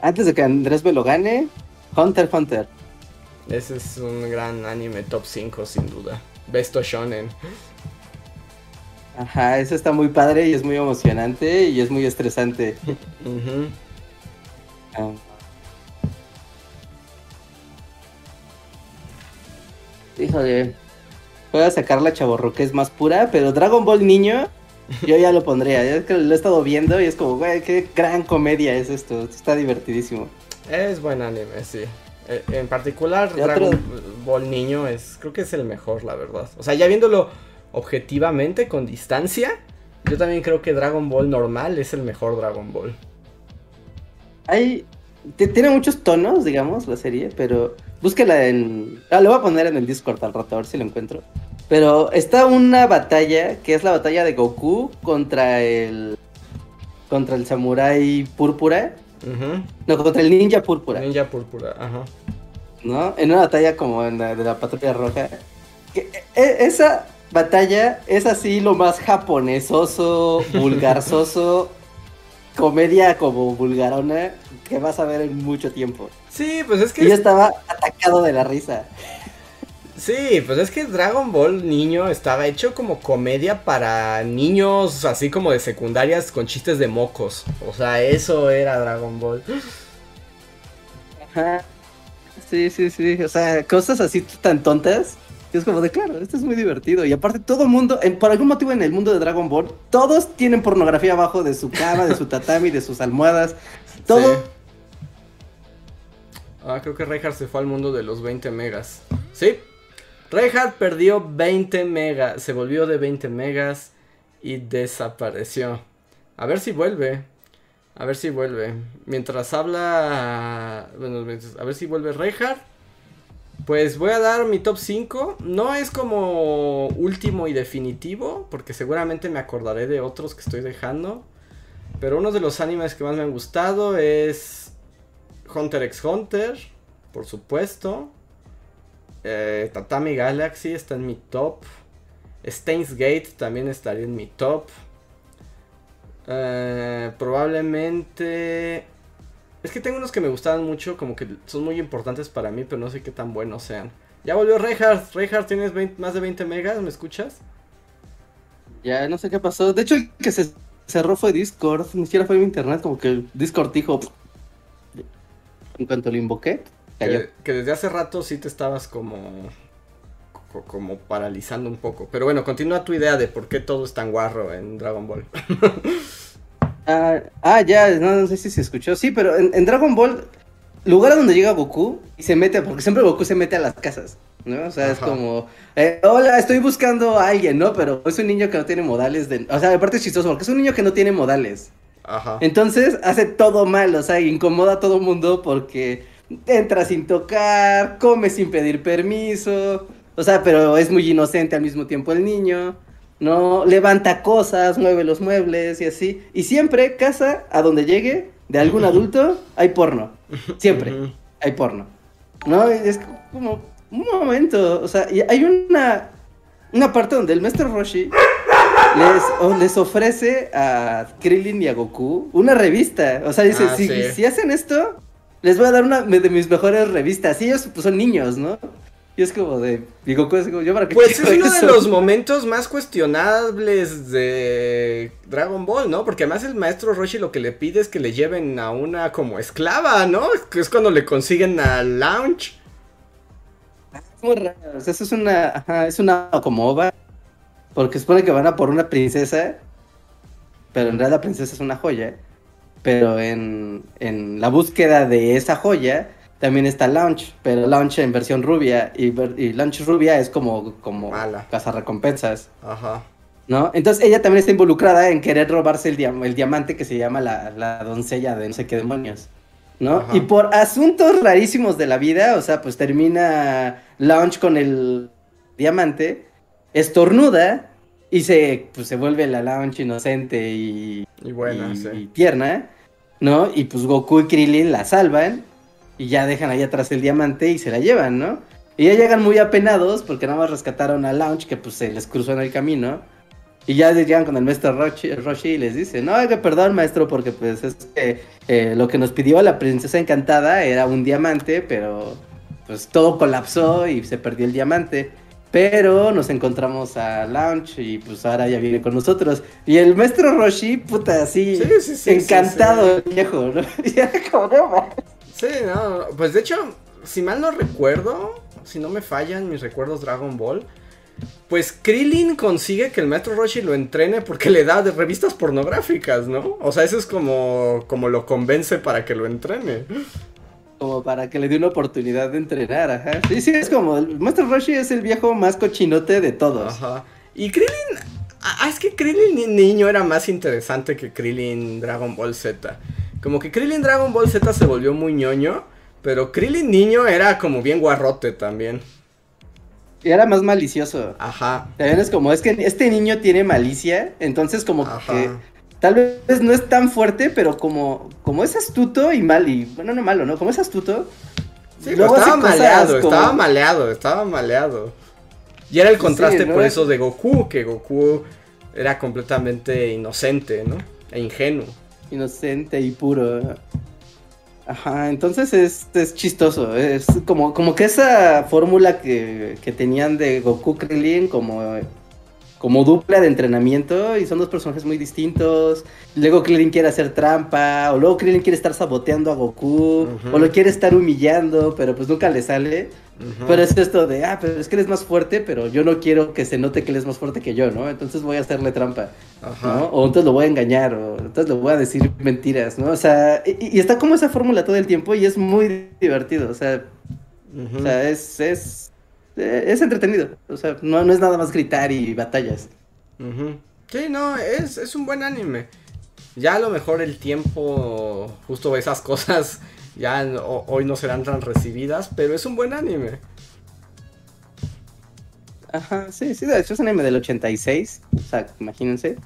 Antes de que Andrés me lo gane, Hunter Hunter. Ese es un gran anime top 5 sin duda. Besto Shonen. Ajá, eso está muy padre y es muy emocionante y es muy estresante. Ujú. Ah. Híjole. Voy a sacar la chaborruquez más pura, pero Dragon Ball Niño, yo ya lo pondría. Ya es que lo he estado viendo y es como, güey, qué gran comedia es esto. Esto está divertidísimo. Es buen anime, sí. Eh, En particular, Dragon Ball Niño es, creo que es el mejor, la verdad. O sea, ya viéndolo objetivamente, con distancia, yo también creo que Dragon Ball normal es el mejor Dragon Ball. Hay. Tiene muchos tonos, digamos, la serie, pero búsquela en. Ah, lo voy a poner en el Discord al rato, a ver si lo encuentro. Pero está una batalla que es la batalla de Goku contra el. contra el samurái púrpura. No, contra el ninja púrpura. Ninja Púrpura, ajá. ¿no? En una batalla como en la de la patrulla roja. Que, e- esa batalla es así lo más japonesoso, vulgarzoso, comedia como vulgarona que vas a ver en mucho tiempo. Sí, pues es que... Y yo estaba atacado de la risa. Sí, pues es que Dragon Ball niño estaba hecho como comedia para niños así como de secundarias con chistes de mocos. O sea, eso era Dragon Ball. Ajá. Sí, sí, sí. O sea, cosas así tan tontas. Que es como de claro, esto es muy divertido. Y aparte, todo mundo, en- por algún motivo en el mundo de Dragon Ball, todos tienen pornografía abajo de su cama, de su tatami, de sus almohadas. Todo Sí. Ah, creo que Reinhardt se fue al mundo de los 20 megas. Sí. Reinhardt perdió 20 megas. Se volvió de 20 megas y desapareció. A ver si vuelve. A ver si vuelve. Mientras habla. Bueno, a ver si vuelve Reinhardt. Pues voy a dar mi top 5. No es como último y definitivo. Porque seguramente me acordaré de otros que estoy dejando. Pero uno de los animes que más me han gustado es Hunter x Hunter, por supuesto. Eh, Tatami Galaxy está en mi top. Steins Gate también estaría en mi top. Eh, probablemente... Es que tengo unos que me gustaban mucho, como que son muy importantes para mí, pero no sé qué tan buenos sean. Ya volvió Reinhardt. Reinhardt, ¿tienes 20 más de 20 megas? ¿Me escuchas? Ya no sé qué pasó. De hecho, el que se cerró fue Discord. Ni siquiera fue mi internet. Como que Discord dijo. En cuanto lo invoqué, cayó. Que, que desde hace rato sí te estabas como como paralizando un poco. Pero bueno, continúa tu idea de por qué todo es tan guarro en Dragon Ball. ah, ah, ya, no, sé si se escuchó. Sí, pero en, Dragon Ball, lugar a donde llega Goku y se mete, porque siempre Goku se mete a las casas. ¿no? O sea, es como, eh, hola, estoy buscando a alguien, ¿no? Pero es un niño que no tiene modales de... O sea, aparte es chistoso, porque es un niño que no tiene modales. Ajá. Entonces hace todo mal, o sea, incomoda a todo el mundo porque entra sin tocar, come sin pedir permiso, o sea, pero es muy inocente al mismo tiempo el niño, ¿no? Levanta cosas, mueve los muebles y así. Y siempre, casa, a donde llegue, de algún adulto, hay porno. Siempre hay porno. ¿No? Es como un momento, o sea, y hay una, una parte donde el maestro Roshi les, les ofrece a Krillin y a Goku una revista. O sea, dice, ah, si, si hacen esto, les voy a dar una de mis mejores revistas. Y ellos pues, son niños, ¿no? Y es como de. Digo, yo para qué Pues es uno de los momentos más cuestionables de Dragon Ball, ¿no? Porque además el maestro Roshi lo que le pide es que le lleven a una como esclava, ¿no? Que es cuando le consiguen al lounge. Es muy raro. O sea, eso es una. Ajá, es una como ova. Porque supone que van a por una princesa. Pero en realidad la princesa es una joya. Pero en, en la búsqueda de esa joya también está Launch, pero Launch en versión rubia y, y Launch rubia es como, como recompensas. Ajá. ¿No? Entonces ella también está involucrada en querer robarse el, el diamante que se llama la, doncella de no sé qué demonios. ¿No? Y por asuntos rarísimos de la vida, o sea, pues termina Launch con el diamante, estornuda y se, pues, se vuelve la Launch inocente y, y, buena, y tierna, ¿no? Y pues Goku y Krillin la salvan y ya dejan ahí atrás el diamante y se la llevan, ¿no? Y ya llegan muy apenados porque nada más rescataron a Launch que pues se les cruzó en el camino. Y ya llegan con el maestro Roshi, y les dice, no, que perdón maestro porque pues es que eh, lo que nos pidió la princesa encantada era un diamante, pero pues todo colapsó y se perdió el diamante. Pero nos encontramos a Launch y pues ahora ya viene con nosotros. Y el maestro Roshi, puta, así, encantado, viejo, ¿no? Y era como, no, Sí, no, pues de hecho, si mal no recuerdo, si no me fallan mis recuerdos Dragon Ball, pues Krillin consigue que el Metro Roshi lo entrene porque le da de revistas pornográficas, ¿no? O sea, eso es como, como lo convence para que lo entrene. Como para que le dé una oportunidad de entrenar, ajá. Sí, sí, es como, el Maestro Roshi es el viejo más cochinote de todos. Ajá. Y Krillin, ah, es que Krillin niño era más interesante que Krillin Dragon Ball Z. Como que Krillin Dragon Ball Z se volvió muy ñoño, pero Krillin niño era como bien guarrote también. Y era más malicioso. Ajá. También es como, es que este niño tiene malicia, entonces como que tal vez no es tan fuerte, pero como, como es astuto y mal, y bueno, no malo, ¿no? Como es astuto. Sí, luego estaba maleado, estaba maleado, estaba maleado. Y era el contraste por eso de Goku, que Goku era completamente inocente, ¿no? E ingenuo inocente y puro. Ajá, entonces es, es chistoso, es como, como que esa fórmula que, que tenían de Goku Krillin como como dupla de entrenamiento y son dos personajes muy distintos. Luego Krillin quiere hacer trampa, o luego Krillin quiere estar saboteando a Goku, o lo quiere estar humillando, pero pues nunca le sale. Pero es esto de, ah, pero es que eres más fuerte, pero yo no quiero que se note que él es más fuerte que yo, ¿no? Entonces voy a hacerle trampa, ¿no? O entonces lo voy a engañar, o entonces le voy a decir mentiras, ¿no? O sea, y, está como esa fórmula todo el tiempo y es muy divertido, o sea, o sea es, es eh, es entretenido. O sea, no, no es nada más gritar y batallas. Sí, no, es, es un buen anime. Ya a lo mejor el tiempo, justo esas cosas, ya hoy no serán tan recibidas, pero es un buen anime. Ajá, sí, sí, de hecho es un anime del 86, o sea, imagínense,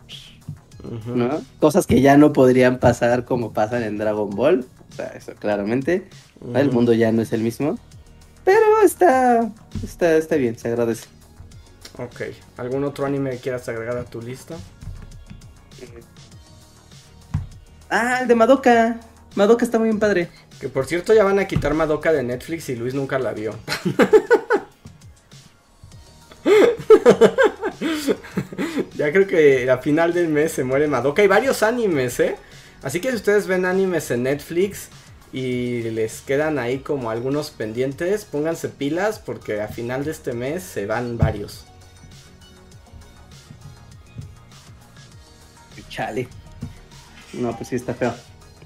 ¿no? Cosas que ya no podrían pasar como pasan en Dragon Ball, o sea, eso claramente, el mundo ya no es el mismo. Pero está, está, está bien, se agradece. Ok. ¿Algún otro anime que quieras agregar a tu lista? Ah, el de Madoka. Madoka está muy bien padre. Que por cierto ya van a quitar Madoka de Netflix y Luis nunca la vio. ya creo que a final del mes se muere Madoka. Hay varios animes, ¿eh? Así que si ustedes ven animes en Netflix, y les quedan ahí como algunos pendientes, pónganse pilas porque a final de este mes se van varios. Chale. No, pues sí está feo.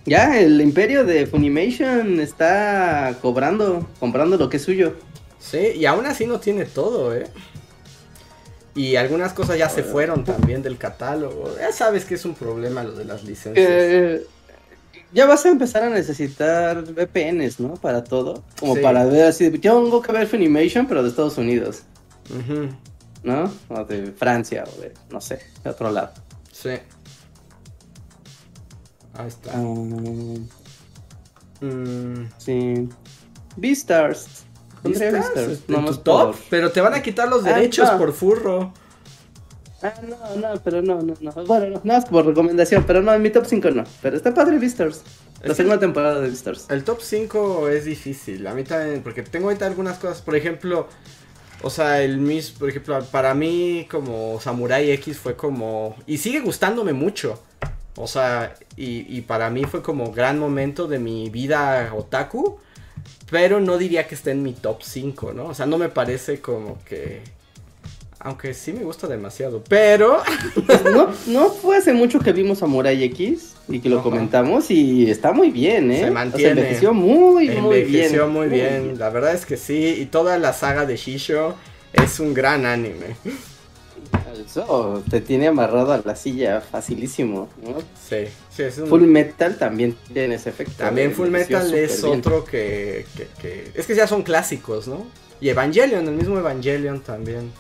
Ya, el imperio de Funimation está cobrando, comprando lo que es suyo. Sí, y aún así no tiene todo, ¿eh? Y algunas cosas ya se fueron también del catálogo. Ya sabes que es un problema lo de las licencias. Eh, ya vas a empezar a necesitar VPNs, ¿no? Para todo. Como para ver así. Tengo que ver Funimation, pero de Estados Unidos. ¿No? O de Francia, o de, no sé, de otro lado. Sí. Ahí está. Um, mm. Sí. Beastars. Beastars. No, tu top, pero te van a quitar los ah, derechos por furro. Ah, no, no, pero no, no, no. Bueno, no, es por recomendación, pero no, en mi top 5 no. Pero está padre Beastars. La segunda temporada de Beastars. El top 5 es difícil. A mí también, porque tengo ahorita algunas cosas. Por ejemplo, o sea, el Miss, por ejemplo, para mí como Samurai X fue como... Y sigue gustándome mucho. O sea, y, para mí fue como gran momento de mi vida otaku. Pero no diría que esté en mi top 5, ¿no? O sea, no me parece como que... Aunque sí me gusta demasiado, pero... no, no fue hace mucho que vimos Samurai X y que lo comentamos y está muy bien, ¿eh? Se mantiene. envejeció muy, muy bien. Envejeció muy, bien. La verdad es que sí. Y toda la saga de Shisho es un gran anime. Eso te tiene amarrado a la silla facilísimo, ¿no? Sí, sí es Full Metal también tiene ese efecto. También Full Metal es otro que, Es que ya son clásicos, ¿no? Y Evangelion, el mismo Evangelion también.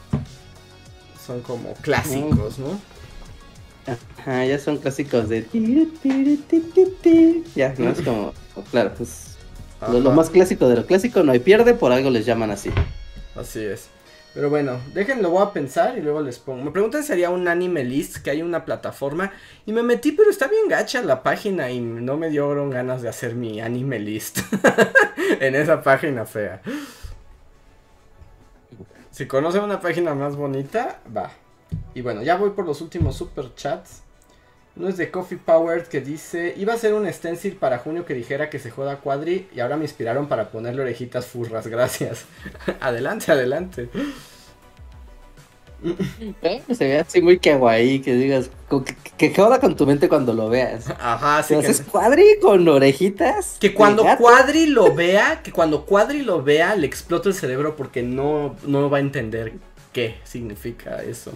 Son como clásicos, ¿no? Ajá, ya son clásicos de... Ya, no es como... Claro, pues... Lo, lo, más clásico de lo clásico no hay pierde, por algo les llaman así. Así es. Pero bueno, déjenlo, voy a pensar y luego les pongo. Me preguntan si haría un anime list, que hay una plataforma. Y me metí, pero está bien gacha la página y no me dieron ganas de hacer mi anime list en esa página fea. Si conocen una página más bonita, va. Y bueno, ya voy por los últimos super chats. Uno es de Coffee Power que dice, iba a ser un stencil para junio que dijera que se joda Cuadri y ahora me inspiraron para ponerle orejitas furras, gracias. adelante, adelante. Eh, se ve así muy kawaii, que digas, que, joda con tu mente cuando lo veas. Ajá, sí. Que... Cuadri con orejitas? Que cuando Cuadri lo vea, que cuando Cuadri lo vea, le explota el cerebro porque no, no va a entender qué significa eso.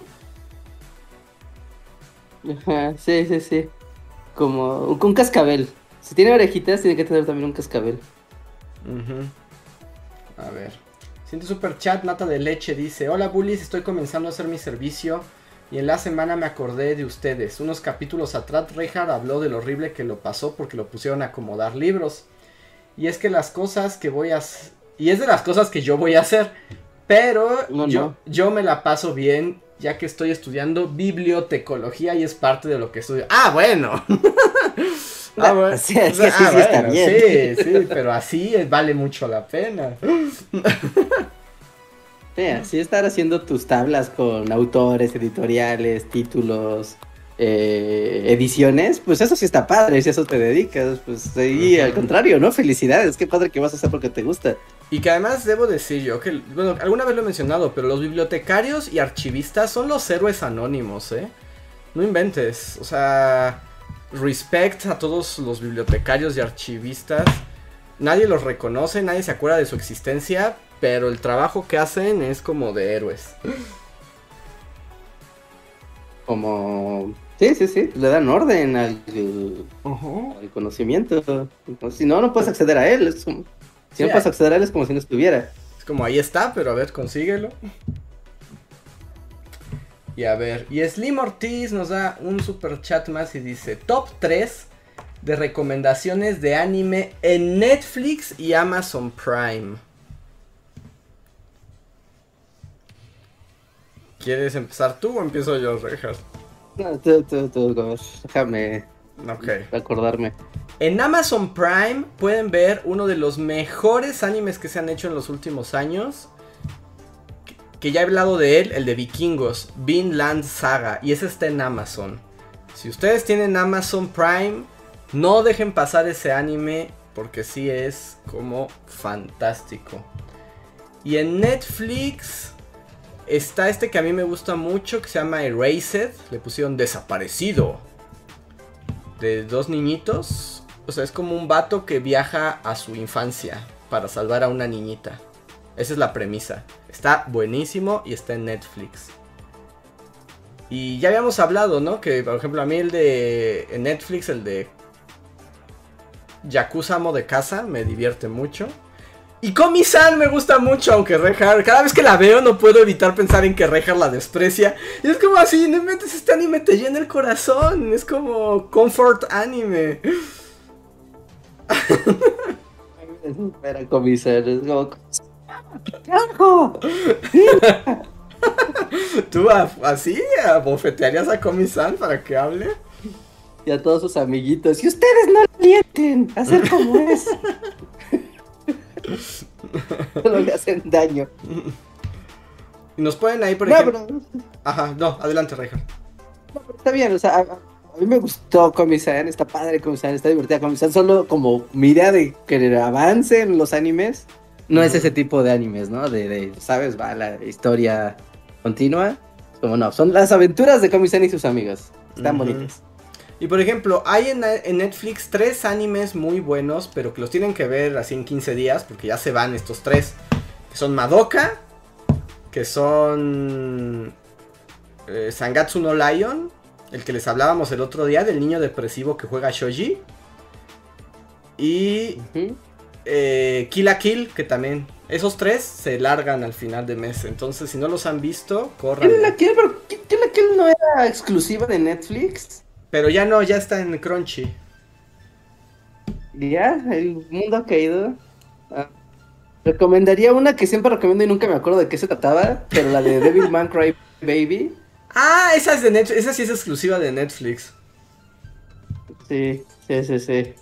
Ajá, sí, sí, sí. Como un cascabel. Si tiene orejitas, tiene que tener también un cascabel. A ver. Siente super chat, nata de leche, dice: Hola bullies, estoy comenzando a hacer mi servicio. Y en la semana me acordé de ustedes. Unos capítulos atrás, Reinhardt habló de lo horrible que lo pasó porque lo pusieron a acomodar libros. Y es que las cosas que voy a. Y es de las cosas que yo voy a hacer. Pero yo, yo me la paso bien ya que estoy estudiando bibliotecología y es parte de lo que estudio. Ah, bueno. ah, bueno. Sí, sí, sí, sí, pero así vale mucho la pena. sí, así estar haciendo tus tablas con autores, editoriales, títulos, eh, ediciones, pues eso sí está padre, si a eso te dedicas, pues sí, al contrario, ¿no? Felicidades, qué padre que vas a hacer porque te gusta. Y que además debo decir yo que, bueno, alguna vez lo he mencionado, pero los bibliotecarios y archivistas son los héroes anónimos, ¿eh? No inventes, o sea, respect a todos los bibliotecarios y archivistas. Nadie los reconoce, nadie se acuerda de su existencia, pero el trabajo que hacen es como de héroes. Como... Sí, sí, sí, le dan orden al, conocimiento. Si no, no puedes acceder a él. Es como... Si no puedes acceder a él es como si no estuviera. Es como ahí está, pero a ver, consíguelo. Y a ver, y Slim Ortiz nos da un super chat más y dice: Top 3 de recomendaciones de anime en Netflix y Amazon Prime. ¿Quieres empezar tú o empiezo yo, Reinhardt? No, tú, tú, tú, déjame acordarme. En Amazon Prime pueden ver uno de los mejores animes que se han hecho en los últimos años. Que ya he hablado de él, el de vikingos, Vinland Saga. Y ese está en Amazon. Si ustedes tienen Amazon Prime, no dejen pasar ese anime. porque sí es como fantástico. Y en Netflix está este que a mí me gusta mucho, que se llama Erased, le pusieron desaparecido. De dos niñitos. O sea, es como un vato que viaja a su infancia para salvar a una niñita. Esa es la premisa. Está buenísimo y está en Netflix. Y ya habíamos hablado, ¿no? Que por ejemplo a mí el de en Netflix, el de Yakuza Amo de Casa, me divierte mucho. Y Komi-san me gusta mucho, aunque Rejar, cada vez que la veo no puedo evitar pensar en que Rejar la desprecia. Y es como así, no metes este anime te llena el corazón, es como comfort anime. Espera, Komi-san, es como... ¿Tú así abofetearías a Komi-san para que hable? Y a todos sus amiguitos. Y ustedes no alienten a ser como es. Solo le hacen daño. Y nos pueden ahí, por ejemplo. Ajá, no, adelante, Reija. No, pero está bien, o sea, a, mí me gustó Comisan, está padre Comisan, está divertida Comisan, solo como mi idea de que avancen los animes, no es ese tipo de animes, ¿no? De, ¿sabes? Va la historia continua. Como no, son las aventuras de Comisan y sus amigos. Están bonitas. Y por ejemplo, hay en, Netflix tres animes muy buenos, pero que los tienen que ver así en 15 días, porque ya se van estos tres. Que son Madoka, que son eh, Sangatsu no Lion, el que les hablábamos el otro día, del niño depresivo que juega Shoji. Y eh, Kill a Kill, que también. Esos tres se largan al final de mes. Entonces, si no los han visto, corran. Kill a Kill, pero Kill a Kill no era exclusiva de Netflix. Pero ya no, ya está en Crunchy. Ya, el mundo ha caído. Ah, recomendaría una que siempre recomiendo y nunca me acuerdo de qué se trataba, pero la de Devil Man Cry Baby. Ah, esa es de Netflix, esa sí es exclusiva de Netflix. Sí, sí, sí, sí.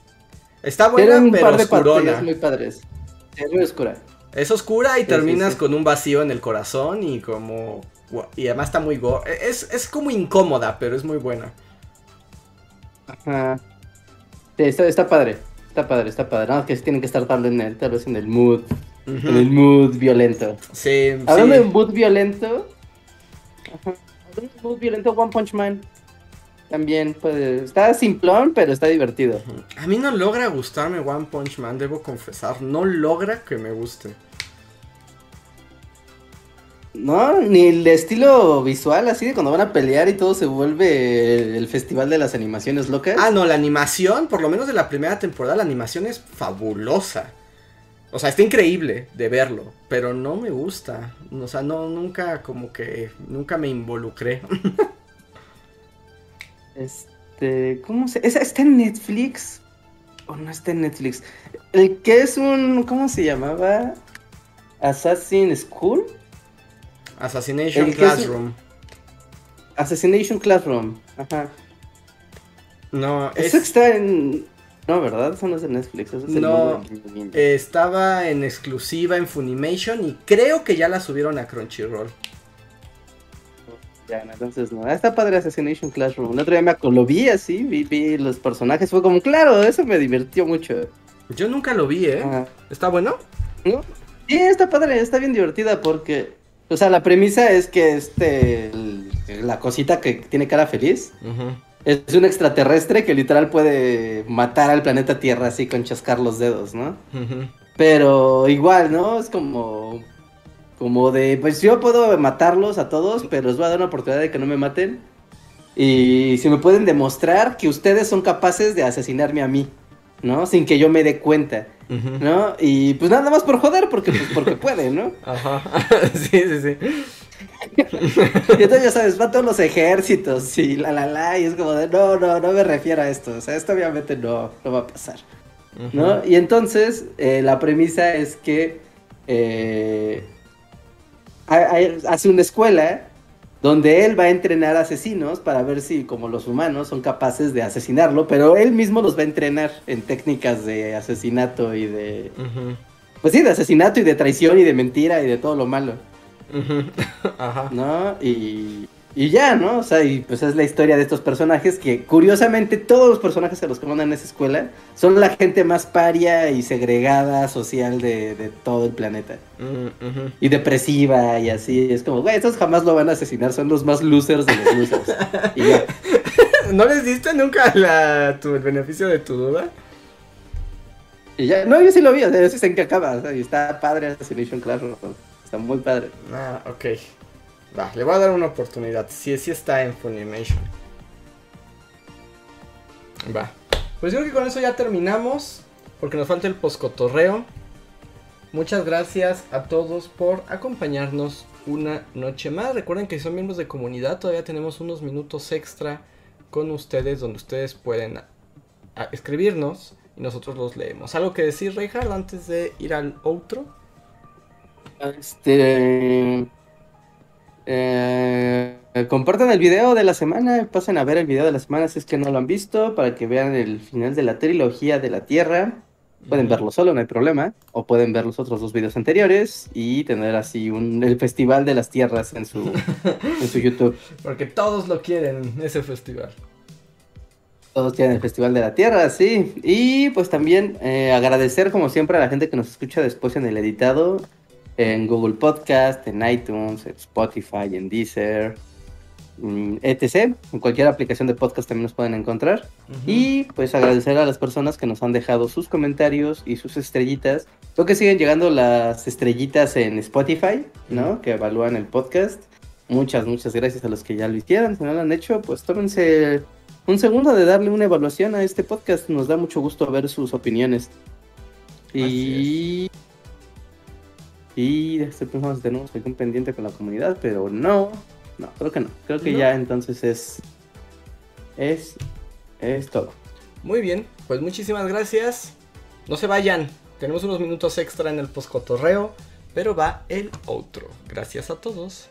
Está buena, un pero par de oscurona. muy padres. Es muy oscura. Es oscura y terminas con un vacío en el corazón y como... Y además está muy... Go es, es como incómoda, pero es muy buena. Ajá. Sí, está, padre. Está padre, está padre. No, que tienen que estar tal, en el, tal vez en el mood. En el mood violento. Sí. Hablando de mood violento. Ajá. Hablando de mood violento, One Punch Man. También puede. Está simplón, pero está divertido. A mí no logra gustarme One Punch Man, debo confesar. No logra que me guste. No, ni el estilo visual así de cuando van a pelear y todo se vuelve el festival de las animaciones locas. Ah, no, la animación, por lo menos de la primera temporada, la animación es fabulosa. O sea, está increíble de verlo, pero no me gusta. O sea, no, nunca como que, nunca me involucré. este, ¿cómo se? ¿Está en Netflix? ¿O no está en Netflix? El que es un, ¿cómo se llamaba? Assassin's School. Assassination Classroom. Assassination Classroom, ajá. No, Eso está en... No, ¿verdad? Eso no es de Netflix, eso es No, estaba en exclusiva en Funimation y creo que ya la subieron a Crunchyroll. Ya, entonces no. Está padre Assassination Classroom. El otro día me lo vi así, vi, los personajes, fue como, claro, eso me divirtió mucho. Yo nunca lo vi, ¿eh? ¿Está bueno? Sí, está padre, está bien divertida porque o sea, la premisa es que este, la cosita que tiene cara feliz, es un extraterrestre que literal puede matar al planeta Tierra así con chascar los dedos, ¿no? Pero igual, ¿no? Es como, como de, pues yo puedo matarlos a todos, pero les voy a dar una oportunidad de que no me maten. Y si me pueden demostrar que ustedes son capaces de asesinarme a mí, ¿no? Sin que yo me dé cuenta. ¿no? Y pues nada más por joder, porque, pues, porque puede, ¿no? Ajá, sí, sí, sí. y entonces ya sabes, va todos los ejércitos y la la la, y es como de, no, no, no me refiero a esto, o sea, esto obviamente no, no va a pasar, ¿no? Y entonces eh, la premisa es que eh, hace una escuela donde él va a entrenar asesinos para ver si como los humanos son capaces de asesinarlo, pero él mismo los va a entrenar en técnicas de asesinato y de... Pues sí, de asesinato y de traición y de mentira y de todo lo malo. Ajá. ¿No? Y, y ya, ¿no? O sea, y pues es la historia de estos personajes que curiosamente todos los personajes a los que mandan en esa escuela son la gente más paria y segregada social de, todo el planeta. Mm, y depresiva y así. Es como, güey, estos jamás lo van a asesinar, son los más losers de los losers. y ya. ¿No les diste nunca la, tu, el beneficio de tu duda? Y ya, no, yo sí lo vi, o sea, yo sí sé en qué acaba, o sea, y está padre Assassination Classroom, está muy padre. Ah, ok. Va, le voy a dar una oportunidad. Si sí, está en Funimation. Va. Pues creo que con eso ya terminamos. Porque nos falta el poscotorreo. Muchas gracias a todos por acompañarnos una noche más. Recuerden que si son miembros de comunidad, todavía tenemos unos minutos extra con ustedes donde ustedes pueden escribirnos y nosotros los leemos. ¿Algo que decir, Reinhard, antes de ir al otro? Este. Eh, compartan el video de la semana, pasen a ver el video de la semana si es que no lo han visto, para que vean el final de la trilogía de la Tierra. Pueden verlo solo, no hay problema. O pueden ver los otros dos videos anteriores y tener así un, el Festival de las Tierras en su, en su YouTube. Porque todos lo quieren, ese festival. Todos tienen el Festival de la Tierra, sí. Y pues también eh, agradecer como siempre a la gente que nos escucha después en el editado en Google Podcast, en iTunes, en Spotify, en Deezer, etc. En cualquier aplicación de podcast también nos pueden encontrar. Y pues agradecer a las personas que nos han dejado sus comentarios y sus estrellitas. Creo que siguen llegando las estrellitas en Spotify, ¿no? Que evalúan el podcast. Muchas, muchas gracias a los que ya lo hicieron. Si no lo han hecho, pues tómense un segundo de darle una evaluación a este podcast. Nos da mucho gusto ver sus opiniones. Y y pensando si tenemos algún pendiente con la comunidad, pero no. No, creo que no. Creo que ya entonces es. Es. Es todo. Muy bien, pues muchísimas gracias. No se vayan. Tenemos unos minutos extra en el postcotorreo. Pero va el otro. Gracias a todos.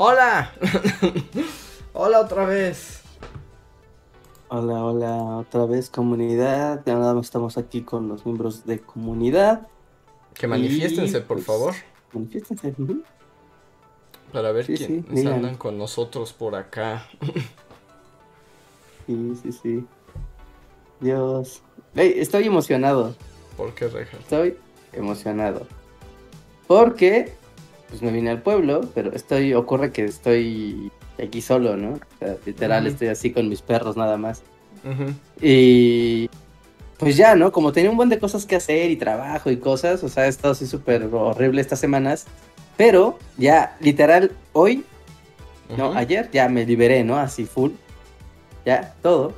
Hola. hola otra vez. Hola, hola, otra vez comunidad. Ya nada más estamos aquí con los miembros de comunidad. Que manifiéstense, por pues, favor. Manifiéstense. Para ver quiénes andan con nosotros por acá. sí, sí, sí. Dios. estoy emocionado. ¿Por qué, Reja? Estoy emocionado. Porque pues me vine al pueblo, pero estoy, ocurre que estoy aquí solo, ¿no? O sea, literal, estoy así con mis perros nada más. Y pues ya, ¿no? Como tenía un buen de cosas que hacer y trabajo y cosas, o sea, he estado así súper horrible estas semanas, pero ya, literal, hoy, no, ayer ya me liberé, ¿no? Así full, ya, todo.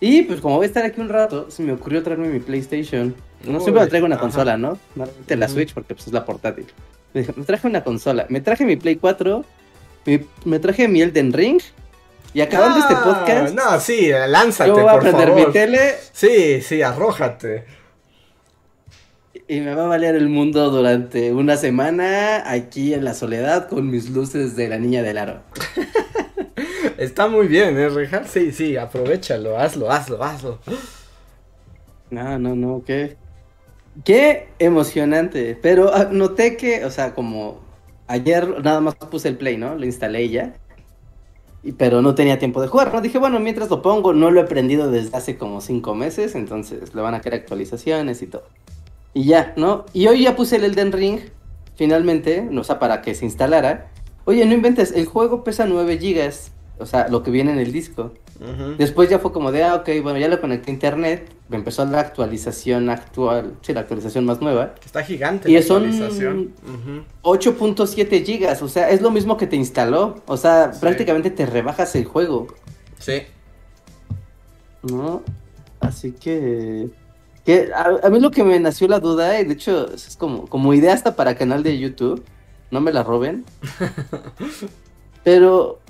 Y pues como voy a estar aquí un rato, se me ocurrió traerme mi PlayStation. No siempre me traigo una consola, ¿no? Normalmente la Switch porque pues es la portátil me traje una consola, me traje mi Play 4, me, traje mi Elden Ring. Y acabando este podcast. No, sí, lánzate. Yo voy a prender mi tele. Sí, sí, arrójate. Y me va a valer el mundo durante una semana aquí en la soledad con mis luces de la niña del aro. Está muy bien, ¿eh, Reja? Sí, sí, aprovechalo, hazlo, hazlo, hazlo. No, no, no, ¿qué? Qué emocionante. Pero ah, noté que, o sea, como ayer nada más puse el play, ¿no? Lo instalé ya. Y, pero no tenía tiempo de jugar, ¿no? Dije, bueno, mientras lo pongo, no lo he aprendido desde hace como cinco meses, entonces le van a querer actualizaciones y todo. Y ya, ¿no? Y hoy ya puse el Elden Ring, finalmente, o sea, para que se instalara. Oye, no inventes, el juego pesa 9 gigas, o sea, lo que viene en el disco. Después ya fue como de, ah, ok, bueno, ya lo conecté a internet, me empezó la actualización actual, sí, la actualización más nueva. Está gigante y la actualización. 8.7 gigas, o sea, es lo mismo que te instaló, o sea, prácticamente te rebajas el juego. Sí. ¿No? Así que... que a, mí lo que me nació la duda, y de hecho es como, como idea hasta para canal de YouTube, no me la roben. pero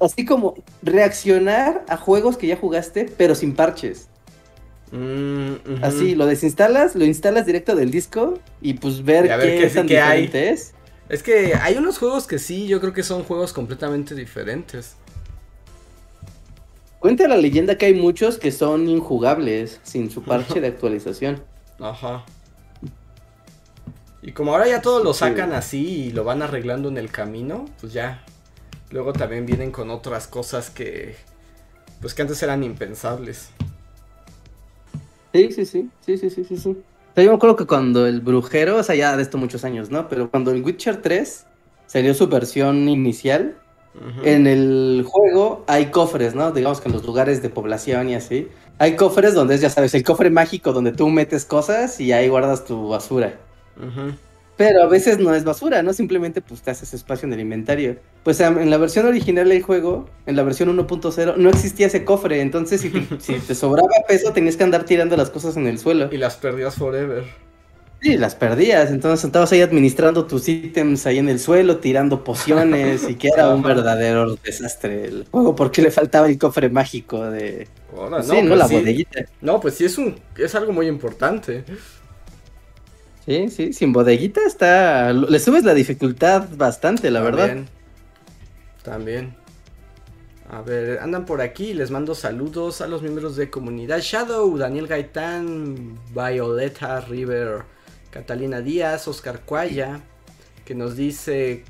así como reaccionar a juegos que ya jugaste, pero sin parches. Mm. Así, lo desinstalas, lo instalas directo del disco y pues ver, Y a ver qué qué sí tan que hay. es. Es que hay unos juegos que sí, yo creo que son juegos completamente diferentes. Cuenta la leyenda que hay muchos que son injugables sin su parche de actualización. Ajá. Y como ahora ya todos lo sacan así y lo van arreglando en el camino, pues ya. Luego también vienen con otras cosas que. Pues que antes eran impensables. Sí, sí, sí, sí, sí, sí, sí, sí. O sea, yo me acuerdo que cuando el brujero, o sea, ya de esto muchos años, ¿no? Pero cuando el Witcher 3 salió su versión inicial, en el juego hay cofres, ¿no? Digamos que en los lugares de población y así. Hay cofres donde es, ya sabes, el cofre mágico donde tú metes cosas y ahí guardas tu basura. Ujú. Pero a veces no es basura, ¿no? Simplemente pues te haces espacio en el inventario. Pues en la versión original del juego, en la versión 1.0, no existía ese cofre. Entonces si te, si te sobraba peso tenías que andar tirando las cosas en el suelo. Y las perdías forever. Sí, las perdías. Entonces estabas ahí administrando tus ítems ahí en el suelo, tirando pociones y que era un verdadero desastre el juego porque le faltaba el cofre mágico de... Ahora, sí, no, pues la sí. bodeguita. No, pues sí es un. es algo muy importante. Sí, sí, sin bodeguita está... Le subes la dificultad bastante, la verdad. También. También. A ver, andan por aquí. Les mando saludos a los miembros de comunidad Shadow, Daniel Gaitán, Violeta River, Catalina Díaz, Oscar Cuaya, que nos dice.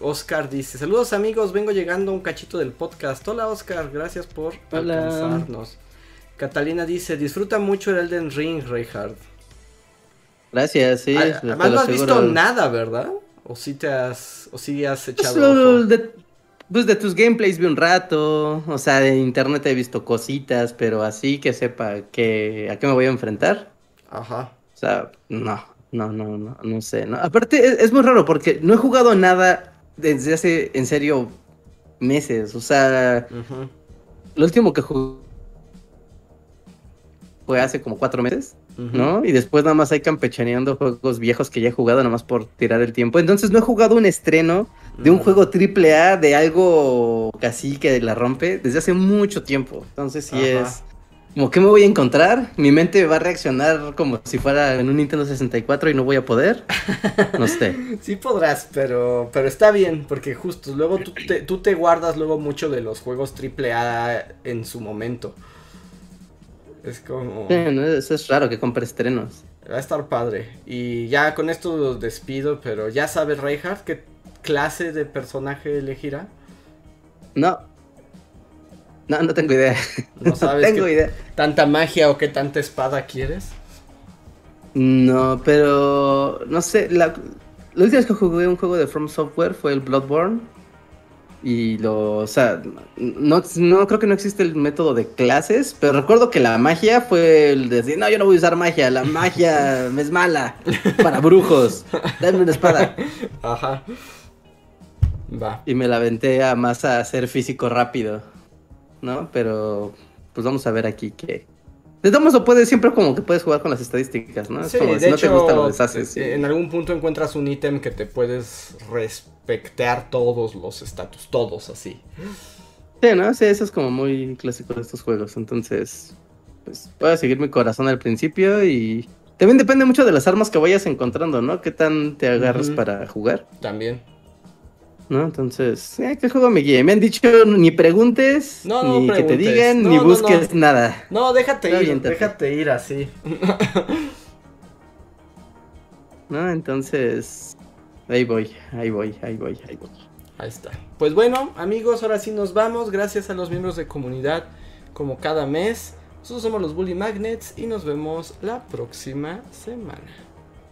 Oscar dice: Saludos amigos, vengo llegando a un cachito del podcast. Hola Oscar, gracias por Hola. alcanzarnos. Catalina dice: Disfruta mucho el Elden Ring, Reinhardt. Gracias, sí. Además no has visto nada, ¿verdad? ¿O sí te has, o sí has Pues, echado lo- ojo? de, pues de tus gameplays vi un rato, o sea, de internet he visto cositas, pero así que sepa que a qué me voy a enfrentar. Ajá. O sea, no, no, no, no, no sé. ¿no? Aparte, es, es muy raro porque no he jugado nada desde hace, en serio, meses. O sea, ujú. lo último que jugué fue hace como cuatro meses. ¿No? Y después nada más hay campechaneando juegos viejos que ya he jugado nada más por tirar el tiempo. Entonces no he jugado un estreno de un Mm. juego triple A de algo casi que la rompe desde hace mucho tiempo. Entonces sí es como que me voy a encontrar, mi mente va a reaccionar como si fuera en un Nintendo 64 y no voy a poder. No sé. Sí podrás, pero, pero está bien, porque justo luego tú te, tú te guardas luego mucho de los juegos AAA en su momento. Es como... Sí, ¿no? Eso es raro que compre estrenos. Va a estar padre. Y ya con esto los despido, pero ya sabes, Reinhardt, qué clase de personaje elegirá. No. No, no tengo idea. No No sabes tengo qué idea. tanta magia o qué tanta espada quieres. No, pero no sé, la, la última vez que jugué un juego de From Software fue el Bloodborne. Y lo, o sea, no, no creo que no existe el método de clases, pero recuerdo que la magia fue el de decir, no, yo no voy a usar magia, la magia es mala, para brujos, dame una espada. Ajá. Va. Y me la aventé a más a ser físico rápido, ¿no? Pero, pues vamos a ver aquí que... De todos modos, puedes, siempre como que puedes jugar con las estadísticas, ¿no? Es como, de si no hecho, te gusta lo deshaces. sí. en algún punto encuentras un ítem que te puedes respectear todos los estatus, todos así. Sí, ¿no? Sí, eso es como muy clásico de estos juegos. Entonces, pues voy a seguir mi corazón al principio y también depende mucho de las armas que vayas encontrando, ¿no? ¿Qué tan te agarras para jugar? También. ¿No? Entonces, eh, ¿qué juego me guíe? Me han dicho ni preguntes, No, no ni que te preguntes. digan, No, ni busques nada. No, déjate ir, Aviéntate. déjate ir así. ¿No? Entonces, ahí voy, ahí voy, ahí voy, ahí voy. Ahí está. Pues bueno, amigos, ahora sí nos vamos. Gracias a los miembros de comunidad, como cada mes. Nosotros somos los Bully Magnets y nos vemos la próxima semana.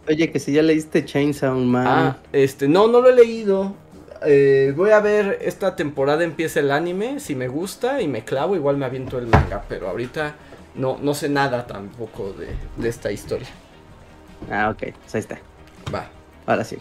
Oye, que si ya leíste Chainsaw Man. Ah, este, no, no lo he leído. Eh, voy a ver esta temporada empieza el anime, si me gusta y me clavo, igual me aviento el manga, pero ahorita no, no sé nada tampoco de, de esta historia. Ah, ok, pues ahí está. Va. Ahora sí.